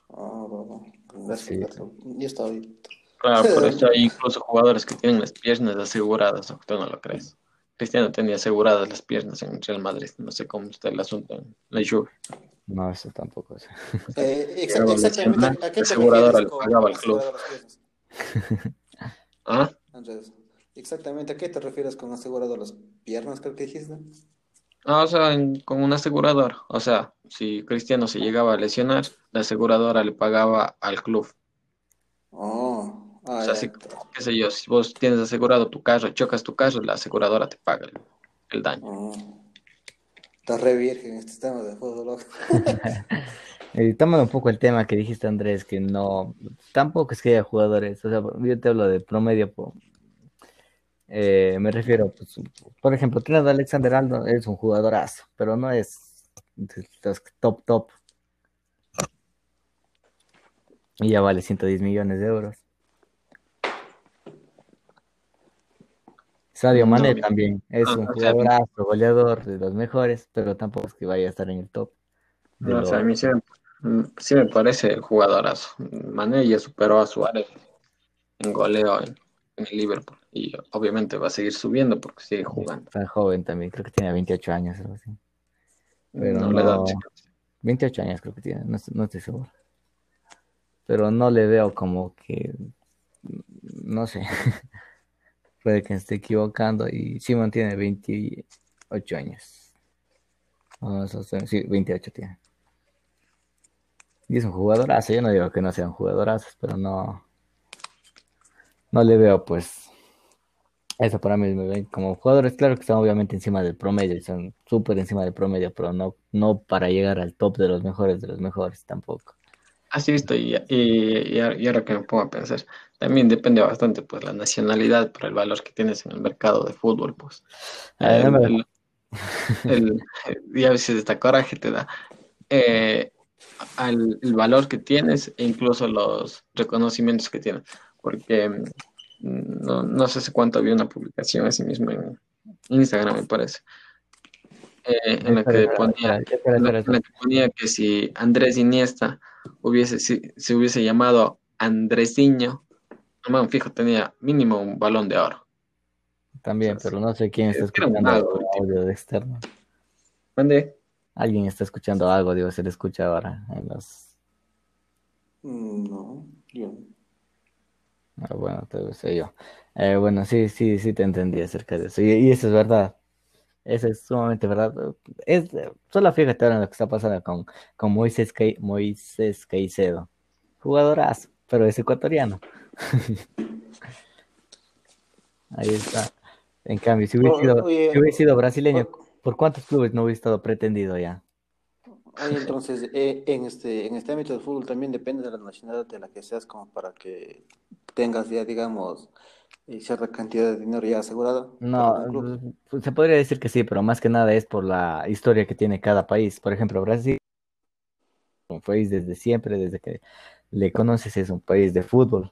Ah, bueno, gracias. Está bien. Claro, por eso hay incluso jugadores que tienen las piernas aseguradas, ¿o tú no lo crees? Cristiano tenía aseguradas las piernas en Real Madrid. No sé cómo está el asunto en la Juve. No, eso tampoco Eh, exactamente. ¿A qué le pagaba al club. ¿Ah? Andrés, exactamente, ¿a qué te refieres con asegurado las piernas, creo que dijiste? Ah, o sea, con un asegurador. O sea, si Cristiano se llegaba a lesionar, la aseguradora le pagaba al club. Oh, ah, o sea, si, qué sé yo, si vos tienes asegurado tu carro, chocas tu carro, la aseguradora te paga el, daño. Oh. Está re virgen este tema de fútbol. Toma un poco el tema que dijiste, Andrés, que no, tampoco es que haya jugadores, o sea, yo te hablo de promedio, eh, me refiero, pues, por ejemplo, Trinidad Alexander Aldo es un jugadorazo, pero no es top, top. Y ya vale 110 millones de euros. Sadio Mane también es un jugadorazo, goleador de los mejores, pero tampoco es que vaya a estar en el top. No, o sea, a mí sí, me parece el jugadorazo. Mane ya superó a Suárez en goleo en, el Liverpool y obviamente va a seguir subiendo porque sigue jugando. Está joven también, creo que tiene 28 años, algo así. Pero no, le da 28 años creo que tiene, no, no estoy seguro. Pero no le veo como que, no sé. puede que esté equivocando, y Simon tiene 28 años. sí, 28 tiene. Y es un jugadorazo, yo no digo que no sean jugadorazos, pero no, no le veo pues eso para mí me ven como jugadores, claro que están obviamente encima del promedio, son súper encima del promedio, pero no, no para llegar al top de los mejores de los mejores tampoco. Así estoy, y, y, ahora que me pongo a pensar, también depende bastante pues la nacionalidad por el valor que tienes en el mercado de fútbol, pues. Eh, el, y a veces esta coraje te da eh, al, el valor que tienes e incluso los reconocimientos que tienes, porque mm, no, no sé hace cuánto había una publicación así mismo en Instagram, me parece, eh, en, la que ponía, en la que ponía que si Andrés Iniesta hubiese, si, se hubiese llamado Andresiño, fijo, tenía mínimo un balón de oro. También, pero no sé quién está escuchando audio de externo. ¿Dónde? Alguien está escuchando algo, digo, se le escucha ahora en los... Mm, no, yo. Ah, bueno, te sé yo. Eh, bueno, sí, sí, sí te entendí acerca de eso. Y, eso es verdad. Eso es sumamente verdad. Es, solo fíjate ahora en lo que está pasando con, con Moisés, Moisés Caicedo. Jugadorazo, pero es ecuatoriano. Ahí está. En cambio, si hubiera, sido, sido brasileño, ¿por cuántos clubes no hubiera estado pretendido ya? entonces, eh, en, este, en este ámbito del fútbol también depende de la nacionalidad de la que seas, como para que tengas ya, digamos, eh, cierta cantidad de dinero ya asegurada. No, pues, se podría decir que sí, pero más que nada es por la historia que tiene cada país. Por ejemplo, Brasil, un país desde siempre, desde que le conoces, es un país de fútbol.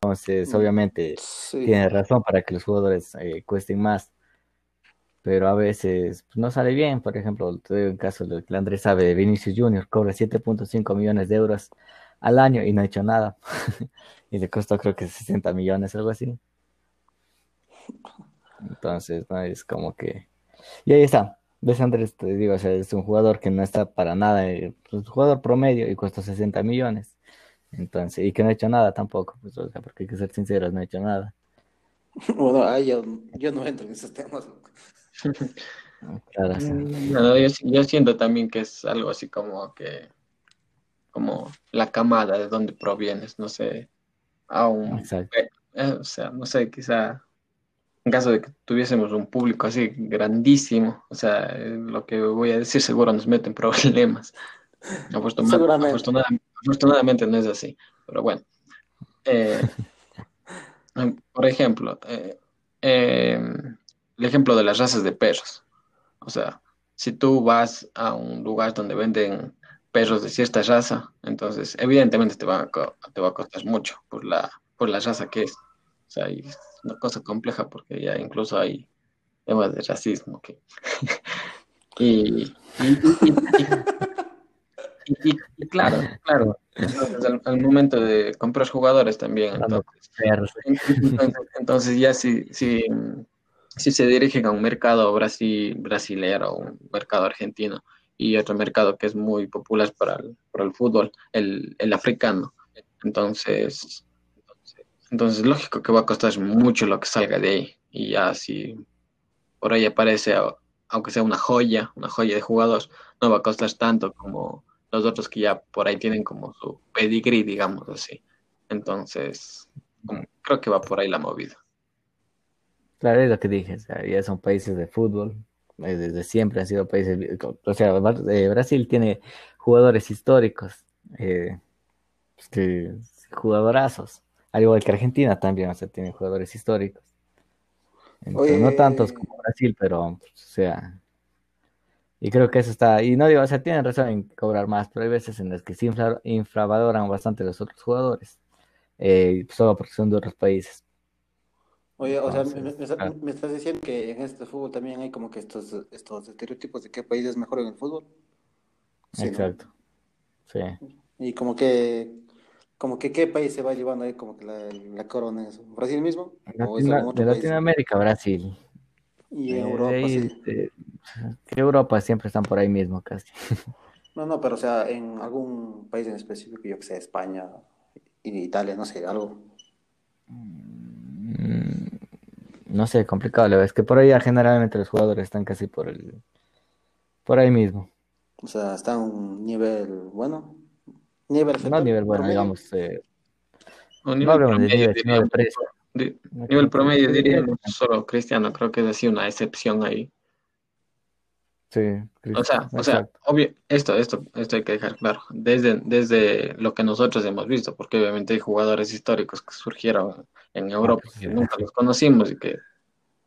Entonces, mm, obviamente, tiene razón para que los jugadores eh, cuesten más. Pero a veces pues, no sale bien. Por ejemplo, te doy un caso de que Andrés sabe de Vinicius Junior, cobra 7.5 millones de euros al año y no ha hecho nada. y le costó creo que 60 millones, algo así. Entonces, no es como que. Y ahí está. Ves, Andrés, te digo, o sea, es un jugador que no está para nada, es eh, un jugador promedio y cuesta 60 millones. Entonces, y que no ha hecho nada tampoco, pues, porque hay que ser sinceros, no ha hecho nada. Bueno, ahí yo, no entro en esos temas. Claro, yo, siento también que es algo así como que, como la camada de donde provienes, no sé, aún, eh, eh, o sea, no sé, quizá en caso de que tuviésemos un público así grandísimo, o sea, eh, lo que voy a decir seguro nos mete en problemas. Afortunadamente, afortunadamente no es así, pero bueno. Eh, por ejemplo, eh, em, el ejemplo de las razas de perros. O sea, si tú vas a un lugar donde venden perros de cierta raza, entonces evidentemente te va a, te va a costar mucho por la, por la raza que es. O sea, es una cosa compleja porque ya incluso hay temas de racismo que... y, y, claro, claro. al, momento de comprar jugadores también. Entonces, entonces, ya si, si, si se dirigen a un mercado brasil, brasilero, un mercado argentino y otro mercado que es muy popular para el, para el fútbol, el, el africano. Entonces, entonces, lógico que va a costar mucho lo que salga de ahí. Y ya si por ahí aparece, aunque sea una joya, una joya de jugadores, no va a costar tanto como los otros que ya por ahí tienen como su pedigree, digamos así. Entonces, creo que va por ahí la movida. Claro, es lo que dije, ya son países de fútbol, eh, desde siempre han sido países, o sea, eh, Brasil tiene jugadores históricos, eh, este, jugadorazos, al igual que Argentina también, o sea, tiene jugadores históricos. no tantos como Brasil, pero, o sea, y creo que eso está, y no digo, o sea, tienen razón en cobrar más, pero hay veces en las que se infravaloran bastante los otros jugadores, eh, solo porque son de otros países. Oye, o sea, me, estás diciendo que en este fútbol también hay como que estos, estos estereotipos de qué país es mejor en el fútbol. Exacto. Sí. Y como que, como que qué país se va llevando ahí como que la, corona eso. ¿Brasil mismo? de Latinoamérica, Brasil. Y Europa, sí. Europa siempre están por ahí mismo casi. No, no, pero o sea, en algún país en específico, yo que sé, España, Italia, no sé, algo. No sé, complicado, la verdad es que por ahí generalmente los jugadores están casi por el por ahí mismo. O sea, está a un nivel bueno. Nivel no nivel bueno, digamos. Eh, nivel no de nivel, nivel promedio diría solo Cristiano, creo que es así una excepción ahí. Sí, o sea, o sea, obvio, esto, esto, esto hay que dejar claro, desde, desde lo que nosotros hemos visto, porque obviamente hay jugadores históricos que surgieron en ah, Europa pues que nunca los conocimos y que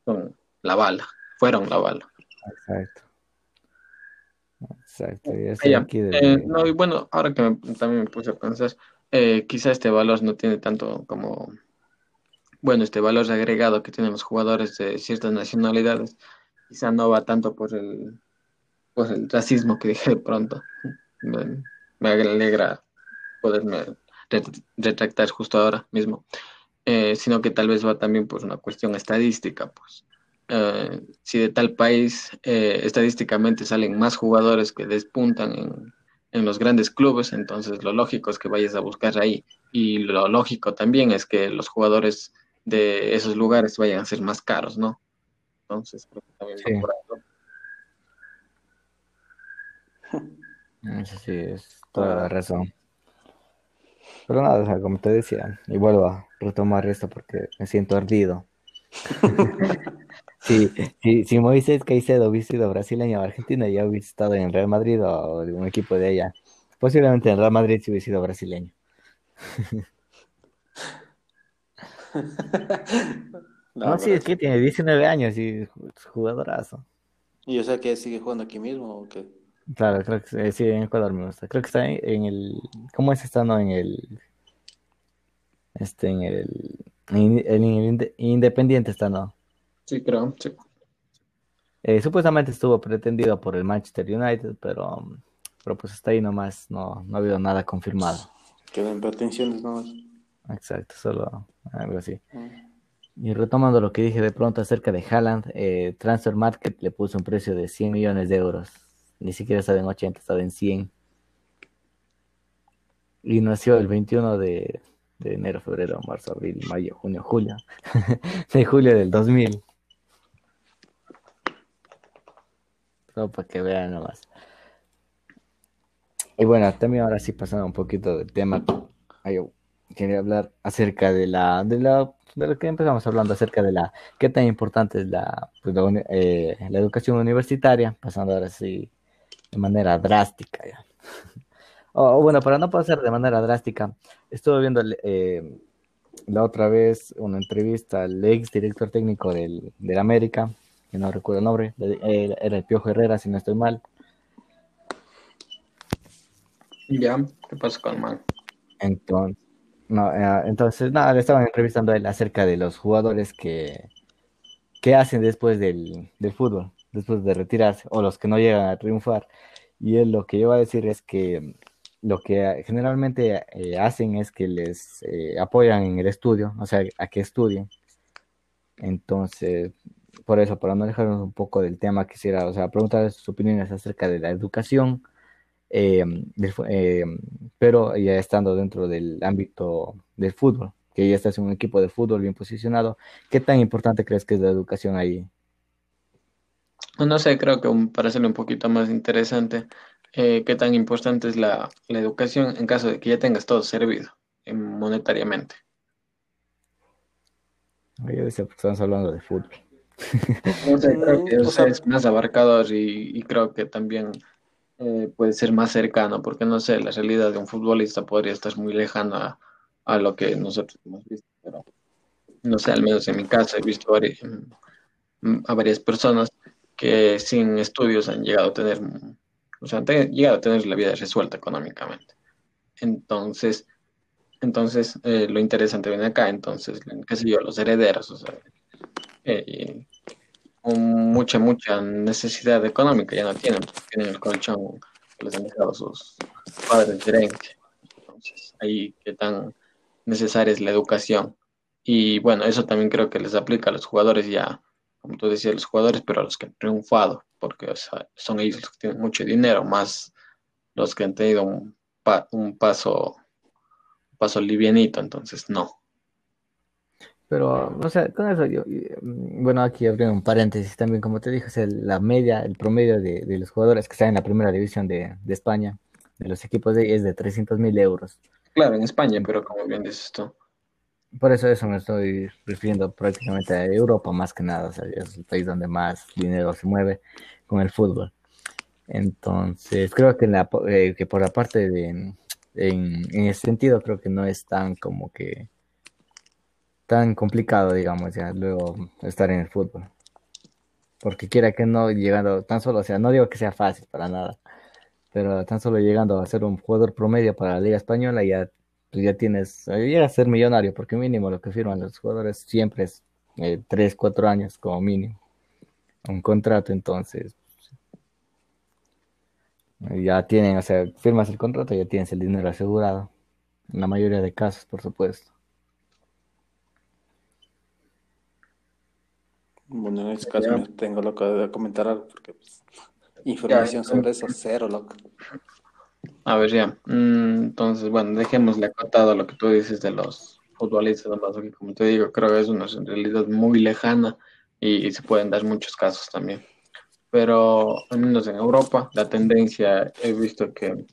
son la bala, fueron la bala. Exacto. Exacto. Eh, no, y bueno, ahora que también me puse a pensar, eh, quizá este valor no tiene tanto como, bueno, este valor agregado que tienen los jugadores de ciertas nacionalidades, quizá no va tanto por el pues el racismo que dije de pronto. Me, alegra poderme retractar justo ahora mismo. Eh, sino que tal vez va también por una cuestión estadística, pues. Eh, si de tal país eh, estadísticamente salen más jugadores que despuntan en, en, los grandes clubes, entonces lo lógico es que vayas a buscar ahí. Y lo lógico también es que los jugadores de esos lugares vayan a ser más caros, ¿no? Entonces, creo que también por ahí, Eso sí, es toda la razón. Pero nada, como te decía, y vuelvo a retomar esto porque me siento ardido. si, si, si Moisés Caicedo hubiese sido brasileño o argentino, ya hubiese estado en Real Madrid o en un equipo de allá. Posiblemente en Real Madrid si hubiese sido brasileño. no, sí, es que tiene 19 años y es jugadorazo. ¿Y o sea que sigue jugando aquí mismo o qué? Claro, creo que sí, en Ecuador me gusta. Creo que está en, el. ¿Cómo es estando en el. Este, en el. En, el Independiente está, ¿no? Sí, creo, sí. Eh, supuestamente estuvo pretendido por el Manchester United, pero, pero pues hasta ahí nomás no, no ha habido nada confirmado. Quedan pretensiones nomás. Exacto, solo algo así. Mm. Y retomando lo que dije de pronto acerca de Haaland, eh, Transfer Market le puso un precio de 100 millones de euros ni siquiera estaba en 80, estaba en 100. Y nació el 21 de, enero, febrero, marzo, abril, mayo, junio, julio. de julio del 2000. Solo para que vean nomás. Y bueno, también ahora sí pasando un poquito del tema. Yo quería hablar acerca de la, de la, de lo que empezamos hablando acerca de la, qué tan importante es la, pues, la, eh, la educación universitaria, pasando ahora sí de manera drástica. Ya. o, bueno, para no pasar de manera drástica, estuve viendo eh, la otra vez una entrevista al ex director técnico del, del América, que no recuerdo el nombre, era el Piojo Herrera, si no estoy mal. Ya, ¿qué pasó con mal? Entonces, no, eh, entonces, nada, le estaban entrevistando a él acerca de los jugadores que, que hacen después del, del fútbol después de retirarse o los que no llegan a triunfar. Y él lo que iba a decir es que lo que generalmente eh, hacen es que les eh, apoyan en el estudio, o sea, a que estudien. Entonces, por eso, para no dejarnos un poco del tema, quisiera, o sea, preguntar sus opiniones acerca de la educación, em, em, pero ya estando dentro del ámbito del fútbol, que ya estás en un equipo de fútbol bien posicionado, ¿qué tan importante crees que es la educación ahí? No sé, creo que para hacerlo un poquito más interesante, eh, ¿qué tan importante es la, la, educación en caso de que ya tengas todo servido monetariamente? Yo decía, porque estamos hablando de fútbol. No sé, creo que es más abarcador y, creo que también eh, puede ser más cercano, porque no sé, la realidad de un futbolista podría estar muy lejana a, lo que nosotros hemos visto, pero no sé, al menos en mi caso he visto a varias personas que sin estudios han llegado a tener, o sea, han llegado a tener la vida resuelta económicamente. Entonces, entonces eh, lo interesante viene acá, entonces, qué los herederos, o sea, eh, mucha, mucha necesidad económica ya no tienen, tienen el colchón que les han dejado sus padres de herencia. Entonces, ahí qué tan necesaria es la educación. Y bueno, eso también creo que les aplica a los jugadores ya como tú decías, los jugadores, pero a los que han triunfado, porque son ellos los que tienen mucho dinero, más los que han tenido un, un paso un paso livianito, entonces no. Pero, o sea, con eso yo, bueno, aquí abriendo un paréntesis también, como te dije, la media, el promedio de, los jugadores que están en la primera división de, España, de los equipos de, es de 300 mil euros. Claro, en España, pero como bien dices tú. Por eso eso me estoy refiriendo prácticamente a Europa más que nada, o sea, es el país donde más dinero se mueve con el fútbol. Entonces, creo que, la, eh, que por la parte de, en, en, ese sentido, creo que no es tan como que tan complicado, digamos, ya luego estar en el fútbol. Porque quiera que no, llegando tan solo, o sea, no digo que sea fácil para nada, pero tan solo llegando a ser un jugador promedio para la Liga Española ya pues ya tienes, llega a ser millonario, porque mínimo lo que firman los jugadores siempre es eh, 3, 4 años como mínimo. Un contrato, entonces. Ya tienen, o sea, firmas el contrato, ya tienes el dinero asegurado. En la mayoría de casos, por supuesto. Bueno, en este caso tengo lo que comentar algo, porque pues, información sobre eso, cero, loco. A ver, ya. Mm, entonces, bueno, dejémosle acotado lo que tú dices de los futbolistas, que como te digo, creo que es una realidad muy lejana y, se pueden dar muchos casos también. Pero al menos en Europa, la tendencia he visto que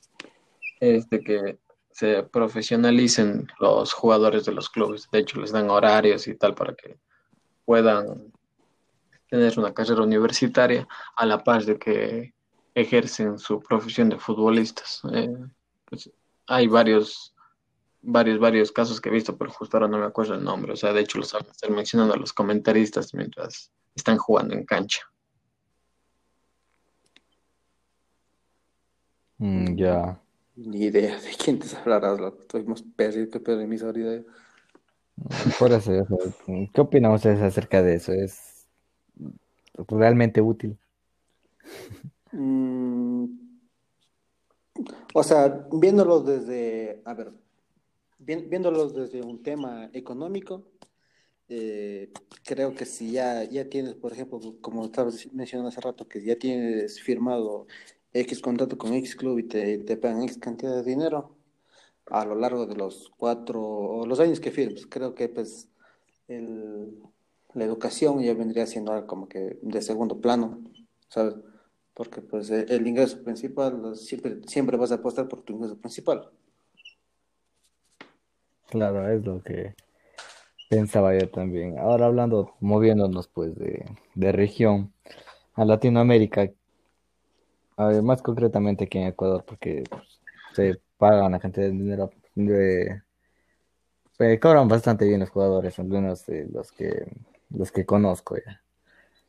es de que se profesionalicen los jugadores de los clubes. De hecho, les dan horarios y tal para que puedan tener una carrera universitaria a la par de que ejercen su profesión de futbolistas. Eh, pues, hay varios, varios, varios casos que he visto, pero justo ahora no me acuerdo el nombre. O sea, de hecho los van a estar mencionando a los comentaristas mientras están jugando en cancha. Mm, ya. Ni idea de quién te hablarás, Estoy más perdido que mis mm, Por eso, ¿qué opinan ustedes acerca de eso? ¿Es realmente útil? Mm, o sea, viéndolo desde, a ver, viéndolo desde un tema económico, eh, creo que si ya, ya tienes, por ejemplo, como estabas mencionando hace rato, que ya tienes firmado X contrato con X club y te, te pagan X cantidad de dinero a lo largo de los cuatro o los años que firmes, creo que pues el, la educación ya vendría siendo algo como que de segundo plano, ¿sabes? Porque pues e, el ingreso principal siempre, siempre vas a apostar por tu ingreso principal. Claro, es lo que pensaba yo también. Ahora hablando, moviéndonos pues de, región a Latinoamérica, más concretamente aquí en Ecuador, porque pues, se paga una cantidad de dinero de, cobran bastante bien los jugadores, algunos de los que los que conozco ya.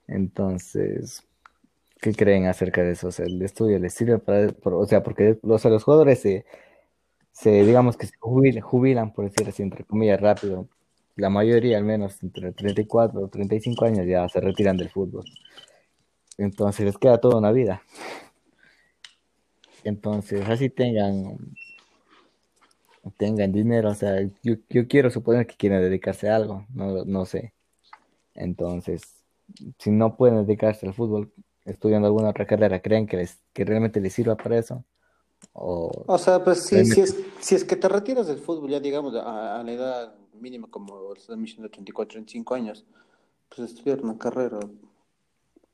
Entonces, ¿Qué creen acerca de eso? O sea, el estudio les sirve para, o sea, porque los jugadores se, se, digamos que se jubilan, por decir así, entre comillas, rápido. La mayoría, al menos, entre 34 o 35 años ya se retiran del fútbol. Entonces les queda toda una vida. Entonces, así tengan tengan dinero, o sea, yo, quiero suponer que quieren dedicarse a algo, no, no sé. Entonces, si no pueden dedicarse al fútbol, estudiando alguna otra carrera, ¿creen que, les, que realmente les sirva para eso? O, o sea, pues sí, si, es, si es que te retiras del fútbol, ya digamos a, la edad mínima como misión de 34, 35 años, pues estudiar una carrera.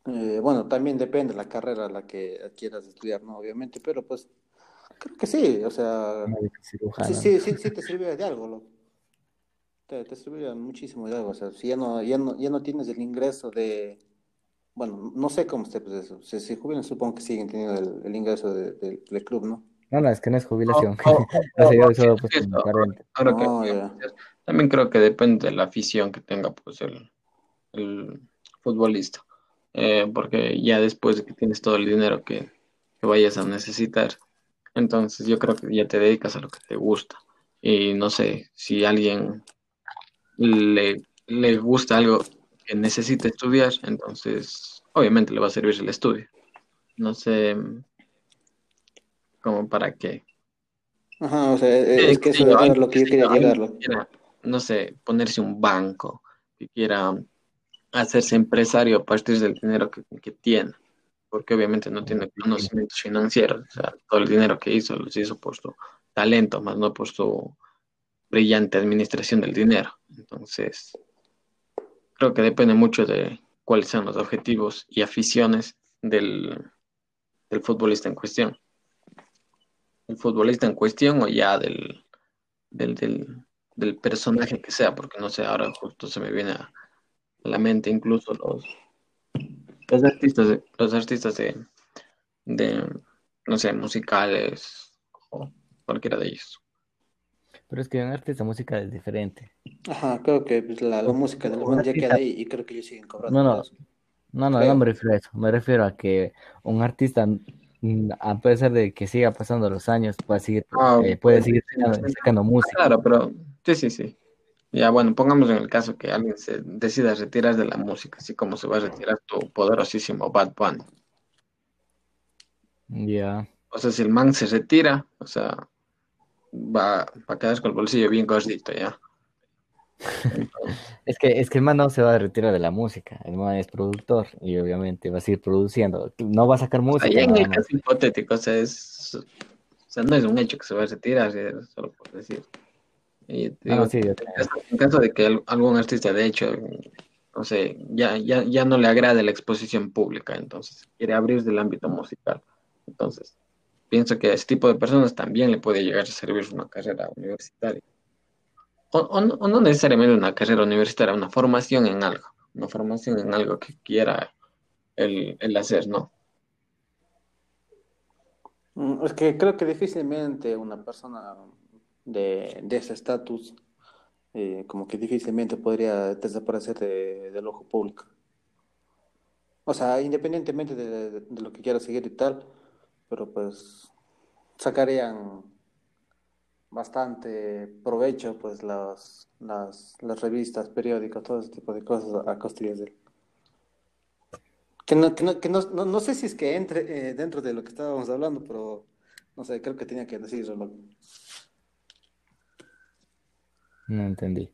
Eh, bueno, también depende de la carrera a la que quieras estudiar, ¿no? Obviamente, pero pues creo que sí, o sea, sí, sí, sí, sí te sirve de algo, loco te, te muchísimo de algo. O sea, si ya no, ya no, ya no tienes el ingreso de. Bueno, no sé cómo esté pues eso. Si se jubilan, supongo que siguen teniendo el, ingreso del club, ¿no? No, no, es que no es jubilación. También creo que depende de la afición que tenga pues el, el futbolista. Eh, porque ya después de que tienes todo el dinero que, que vayas a necesitar, entonces yo creo que ya te dedicas a lo que te gusta. Y no sé, si alguien le, le gusta algo que necesita estudiar, entonces obviamente le va a servir el estudio. No sé como para qué. Ajá, o sea, es, que eso es lo que yo quería llegarlo. no sé, ponerse un banco, que quiera hacerse empresario a partir del dinero que, que tiene, porque obviamente no tiene conocimientos financieros, o sea, todo el dinero que hizo lo hizo por su talento, más no por su brillante administración del dinero. Entonces, creo que depende mucho de cuáles sean los objetivos y aficiones del, futbolista en cuestión. El futbolista en cuestión o ya del, del, personaje que sea, porque no sé, ahora justo se me viene a la mente incluso los, los artistas, de, los artistas de, de, no sé, musicales o cualquiera de ellos. Pero es que en arte esa música es diferente. Ajá, creo que pues, la, música de los ya queda ahí y creo que ellos siguen cobrando. No, no, no, no, no me refiero a eso. Me refiero a que un artista, mm, a pesar de que siga pasando los años, puede seguir, ah, eh, puede seguir sacando, música. Claro, pero sí, sí, sí. Ya, bueno, pongamos en el caso que alguien se decida retirar de la música, así como se va a retirar tu poderosísimo Bad Bunny. Ya. O sea, si el man se retira, o sea, va, a quedar con el bolsillo bien gordito ya. es que es que el man no se va a retirar de la música, el man es productor y obviamente va a seguir produciendo. No va a sacar música. en el caso hipotético, o sea, es, o sea, no es un hecho que se va a retirar, solo por decir. Y, ah, en caso de que algún artista, de hecho, no sé, ya, ya, ya no le agrade la exposición pública, entonces quiere abrir del ámbito musical. Entonces, pienso que a ese tipo de personas también le puede llegar a servir una carrera universitaria. O, no, necesariamente una carrera universitaria, una formación en algo, una formación en algo que quiera el, hacer, ¿no? Mm, es que creo que difícilmente una persona de, ese estatus, eh, como que difícilmente podría desaparecer del ojo público. O sea, independientemente de, de, lo que quiera seguir y tal, pero pues sacarían bastante provecho pues las, las, las revistas, periódicos, todo ese tipo de cosas a costillas de él. Que no, que no, que no, no, sé si es que entre eh, dentro de lo que estábamos hablando, pero no sé, creo que tenía que decirlo. No entendí.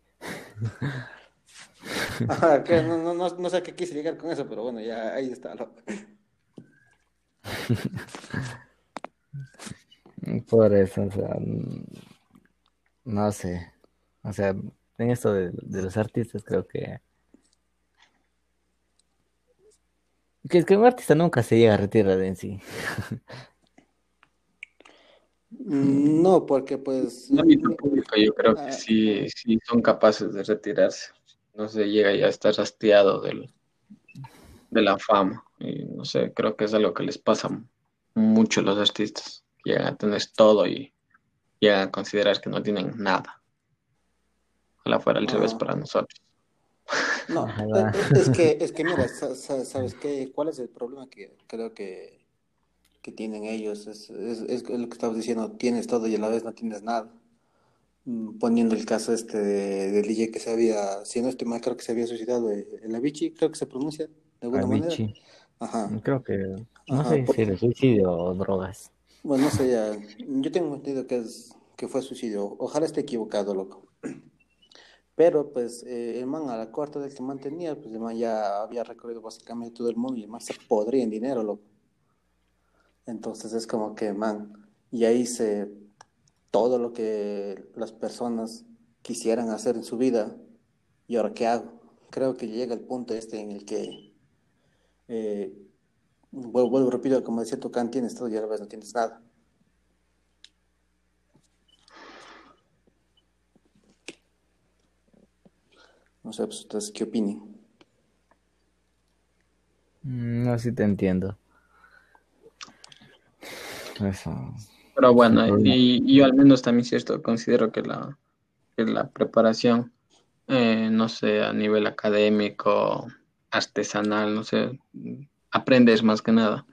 que no, no, no, no sé a qué quise llegar con eso, pero bueno, ya ahí está. Por eso, o sea, no sé. O sea, en esto de, los artistas creo que... Que es que un artista nunca se llega a retirar en sí. Mm, no, porque pues... El público yo creo que ah. sí, sí son capaces de retirarse. No se llega ya a estar hastiado del, de la fama. Y no sé, creo que es algo que les pasa mucho a los artistas llegan a tener todo y llegan a considerar que no tienen nada. Ojalá fuera al revés para nosotros. No, es que, es que mira, ¿sabes qué? ¿Cuál es el problema que creo que, que tienen ellos? Es, es, lo que estabas diciendo, tienes todo y a la vez no tienes nada. Mm, poniendo el caso este de, del DJ que se había, si no estoy mal, creo que se había suicidado, el Avicii, creo que se pronuncia de alguna manera. Ajá. Creo que, no sé si era suicidio o drogas. Bueno, no sé, ya. Yo tengo entendido que, es, que fue suicidio. Ojalá esté equivocado, loco. Pero pues eh, el man a la cuarta del que mantenía, pues el man ya había recorrido básicamente todo el mundo y el man se podría en dinero, loco. Entonces es como que, man, ya hice todo lo que las personas quisieran hacer en su vida y ahora qué hago. Creo que llega el punto este en el que, eh, vuelvo, vuelvo, repito, como decía Tucán, tienes todo y a la vez no tienes nada. No sé, pues ustedes qué opinan. Mm, no, sí te entiendo. Eso. Pero bueno, y yo al menos también cierto, considero que la, que la preparación, eh, no sé, a nivel académico, artesanal, no sé, aprendes más que nada.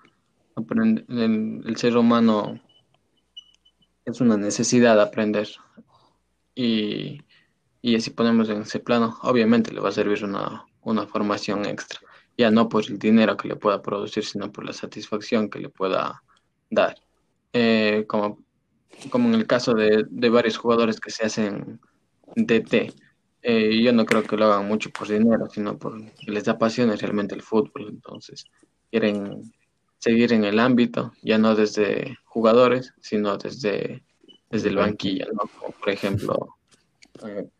El, el ser humano es una necesidad de aprender. Y y así ponemos en ese plano, obviamente le va a servir una, una formación extra, ya no por el dinero que le pueda producir, sino por la satisfacción que le pueda dar. Eh, como, como en el caso de, de, varios jugadores que se hacen DT, eh, yo no creo que lo hagan mucho por dinero, sino porque les da pasión realmente el fútbol, entonces quieren seguir en el ámbito, ya no desde jugadores, sino desde, desde el banquillo, ¿no? Como por ejemplo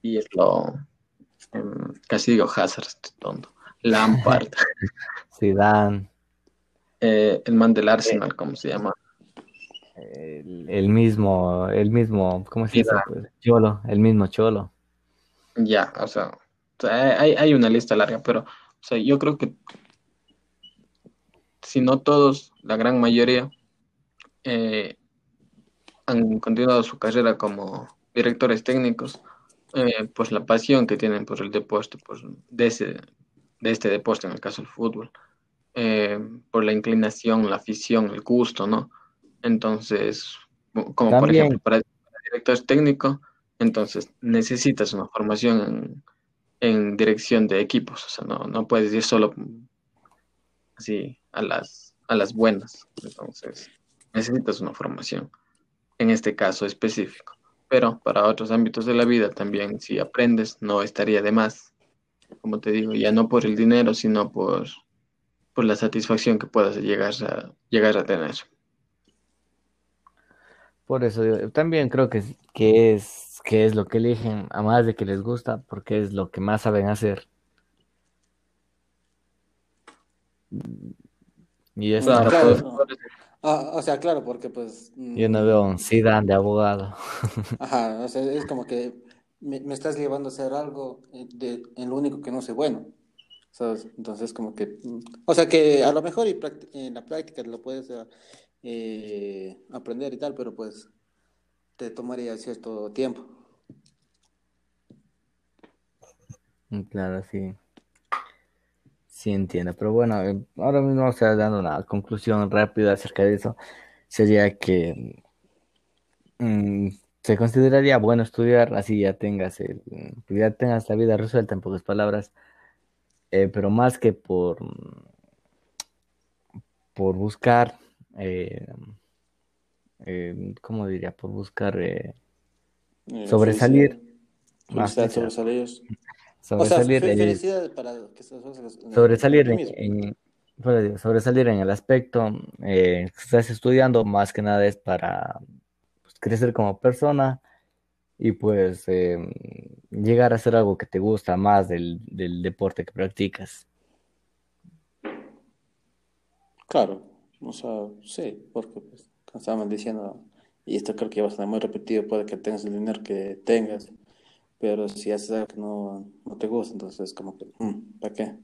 y es lo em, casi digo Hazard, tonto. Lampard. Zidane. Eh, el man del Arsenal, ¿cómo se llama? El, mismo, el mismo, ¿cómo se llama? Cholo, el mismo Cholo. Ya, o sea, hay, hay, una lista larga, pero, o sea, yo creo que si no todos, la gran mayoría, eh, han continuado su carrera como directores técnicos eh, pues la pasión que tienen por el deporte, pues de, ese, de este deporte, en el caso del fútbol, eh, por la inclinación, la afición, el gusto, ¿no? Entonces, como por ejemplo, para, director técnico, entonces necesitas una formación en, dirección de equipos, o sea, no, no puedes ir solo así a las, a las buenas, entonces necesitas una formación, en este caso específico pero para otros ámbitos de la vida también, si aprendes, no estaría de más. Como te digo, ya no por el dinero, sino por, por la satisfacción que puedas llegar a, llegar a tener. Por eso yo también creo que, que, es, que es lo que eligen, a más de que les gusta, porque es lo que más saben hacer. Y eso claro, Ah, o sea, claro, porque pues... Yo no veo un Zidane de abogado. Ajá, o sea, es como que me, estás llevando a hacer algo de, en lo único que no sé bueno. ¿sabes? Entonces, como que... Mm, o sea, que a lo mejor y en la práctica lo puedes eh, aprender y tal, pero pues te tomaría cierto tiempo. Mm, claro, sí. Sí, entiendo, pero bueno, eh, ahora mismo, o sea, dando una conclusión rápida acerca de eso, sería que mm, se consideraría bueno estudiar, así ya tengas el, pues ya tengas la vida resuelta en pocas palabras, eh, pero más que por, por buscar, eh, ¿cómo diría? Por buscar sobresalir. Más sobresalir sobresalir, sobresalir en, sobresalir en el aspecto eh, que estás estudiando más que nada es para pues, crecer como persona y pues llegar a hacer algo que te gusta más del, deporte que practicas. Claro, o sea, sí, porque pues, estaban diciendo, y esto creo que va a ser muy repetido, puede que tengas el dinero que tengas, pero si haces algo que no, no te gusta, entonces como que, mm, ¿para qué?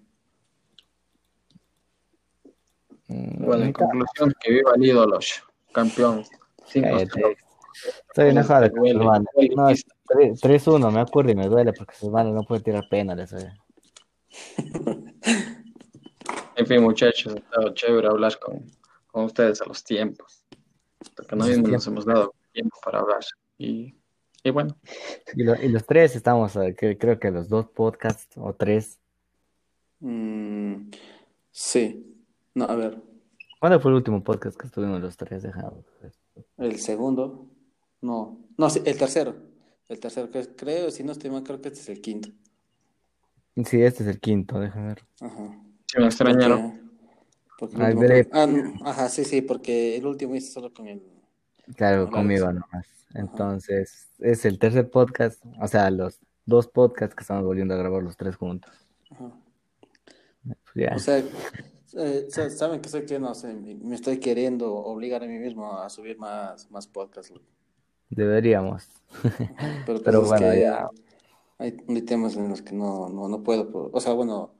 Mm, bueno, en conclusión, que viva el ídolo, campeón. Estoy enojado con hermano. No, 3-1, me acuerdo y me duele porque su hermano no puede tirar penales. en fin, muchachos, ha estado chévere hablar con, con ustedes a los tiempos. Porque no nos hemos dado tiempo para hablar. Y y bueno. Y, los tres estamos, eh, creo que los dos podcasts o tres. Mm, sí. No, a ver. ¿Cuándo fue el último podcast que estuvimos los tres dejados? El segundo. No. No, sí, el tercero. el tercero, que creo, si no estoy mal, creo que este es el quinto. Sí, este es el quinto, déjame ver. Ajá. Sí, me extrañaron. Porque, ah, ajá, sí, sí, porque el último hice solo con el. Claro, conmigo nomás. Entonces, es el tercer podcast, o sea, los dos podcasts que estamos volviendo a grabar los tres juntos. Ajá. Pues o sea, eh, saben que sé que no sé, me estoy queriendo obligar a mí mismo a subir más, más podcasts. Deberíamos. Pero, pues bueno, ya. Hay, temas en los que no, no, no puedo. O sea, bueno,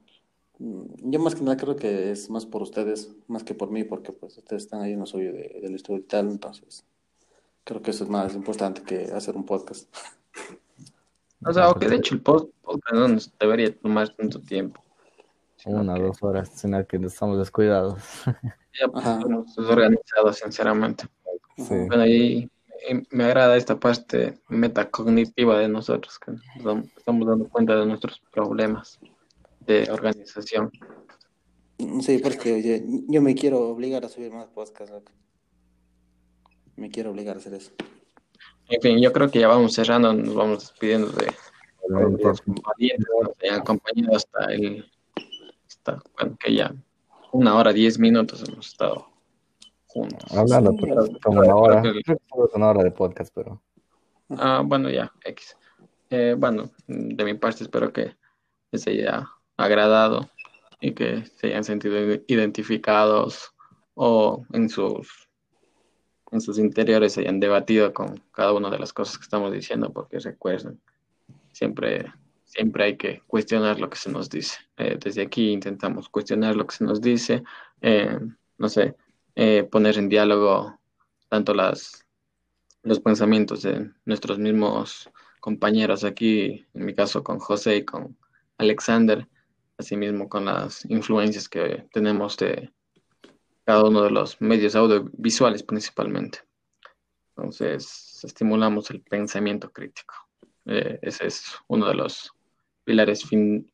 yo más que nada creo que es más por ustedes, más que por mí, porque pues ustedes están ahí en lo suyo de, del estudio y tal, entonces creo que eso es más importante que hacer un podcast. O sea, aunque de hecho el podcast no debería tomar tanto tiempo. Una o dos horas la que estamos descuidados. Ya, pues, desorganizados, sinceramente. Bueno, y, me agrada esta parte metacognitiva de nosotros, que estamos dando cuenta de nuestros problemas de organización. Sí, porque yo me quiero obligar a subir más podcasts. Me quiero obligar a hacer eso. En fin, yo creo que ya vamos cerrando, nos vamos despidiendo de los valientes, acompañado hasta el bueno, que ya una hora, diez minutos hemos estado juntos. Hablando, como una hora, una hora de podcast, pero. Ah, bueno, ya, X. Eh, bueno, de mi parte espero que les haya agradado y que se hayan sentido identificados o en sus en sus interiores se hayan debatido con cada una de las cosas que estamos diciendo, porque recuerden, siempre siempre hay que cuestionar lo que se nos dice. Eh, desde aquí intentamos cuestionar lo que se nos dice, eh, no sé, eh, poner en diálogo tanto las, los pensamientos de nuestros mismos compañeros aquí, en mi caso con José y con Alexander, asimismo con las influencias que tenemos de cada uno de los medios audiovisuales principalmente. Entonces, estimulamos el pensamiento crítico. ese es uno de los pilares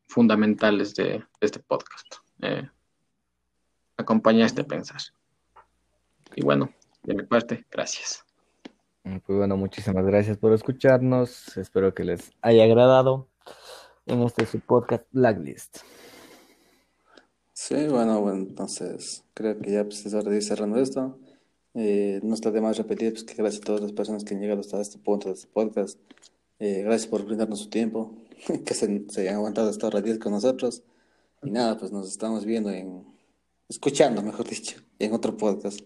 fundamentales de, este podcast. Eh, acompaña este pensar. Y bueno, de mi parte, gracias. Pues bueno, muchísimas gracias por escucharnos. Espero que les haya agradado en este su podcast Blacklist. Sí, bueno, bueno, entonces creo que ya pues, es hora de ir cerrando esto. Eh, no está de más repetir pues, que gracias a todas las personas que han llegado hasta este punto de este podcast. Eh, gracias por brindarnos su tiempo. que se, se hayan aguantado esta hora 10 con nosotros. Y nada, pues nos estamos viendo en, escuchando, mejor dicho, en otro podcast.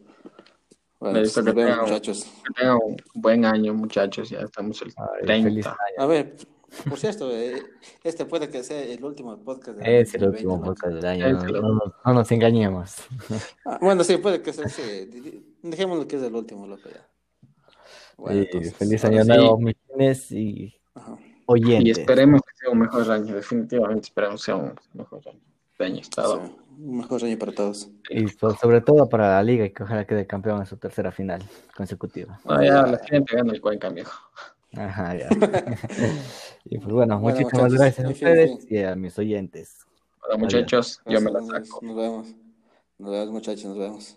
Bueno, pues, nos vemos, muchachos. Que tengan un buen año, muchachos. Ya estamos el 30. A ver, por cierto, eh, este puede que sea el último podcast del Es el último podcast del año. No, nos engañemos. Ah, bueno, sí, puede que sea. Sí. Dejémoslo que es el último, loco, ya. Bueno, feliz año nuevo, sí. y Ajá. Y esperemos que sea un mejor año, definitivamente esperemos que sea un mejor año de año estado. un mejor año para todos. Y sobre todo para la liga y que ojalá quede campeón en su tercera final consecutiva. Ah, ya, la gente gana el Cuenca, viejo. Ajá, ya. y pues bueno, muchísimas gracias a ustedes y a mis oyentes. Hola muchachos, yo me la saco. Nos vemos. Nos vemos muchachos, nos vemos.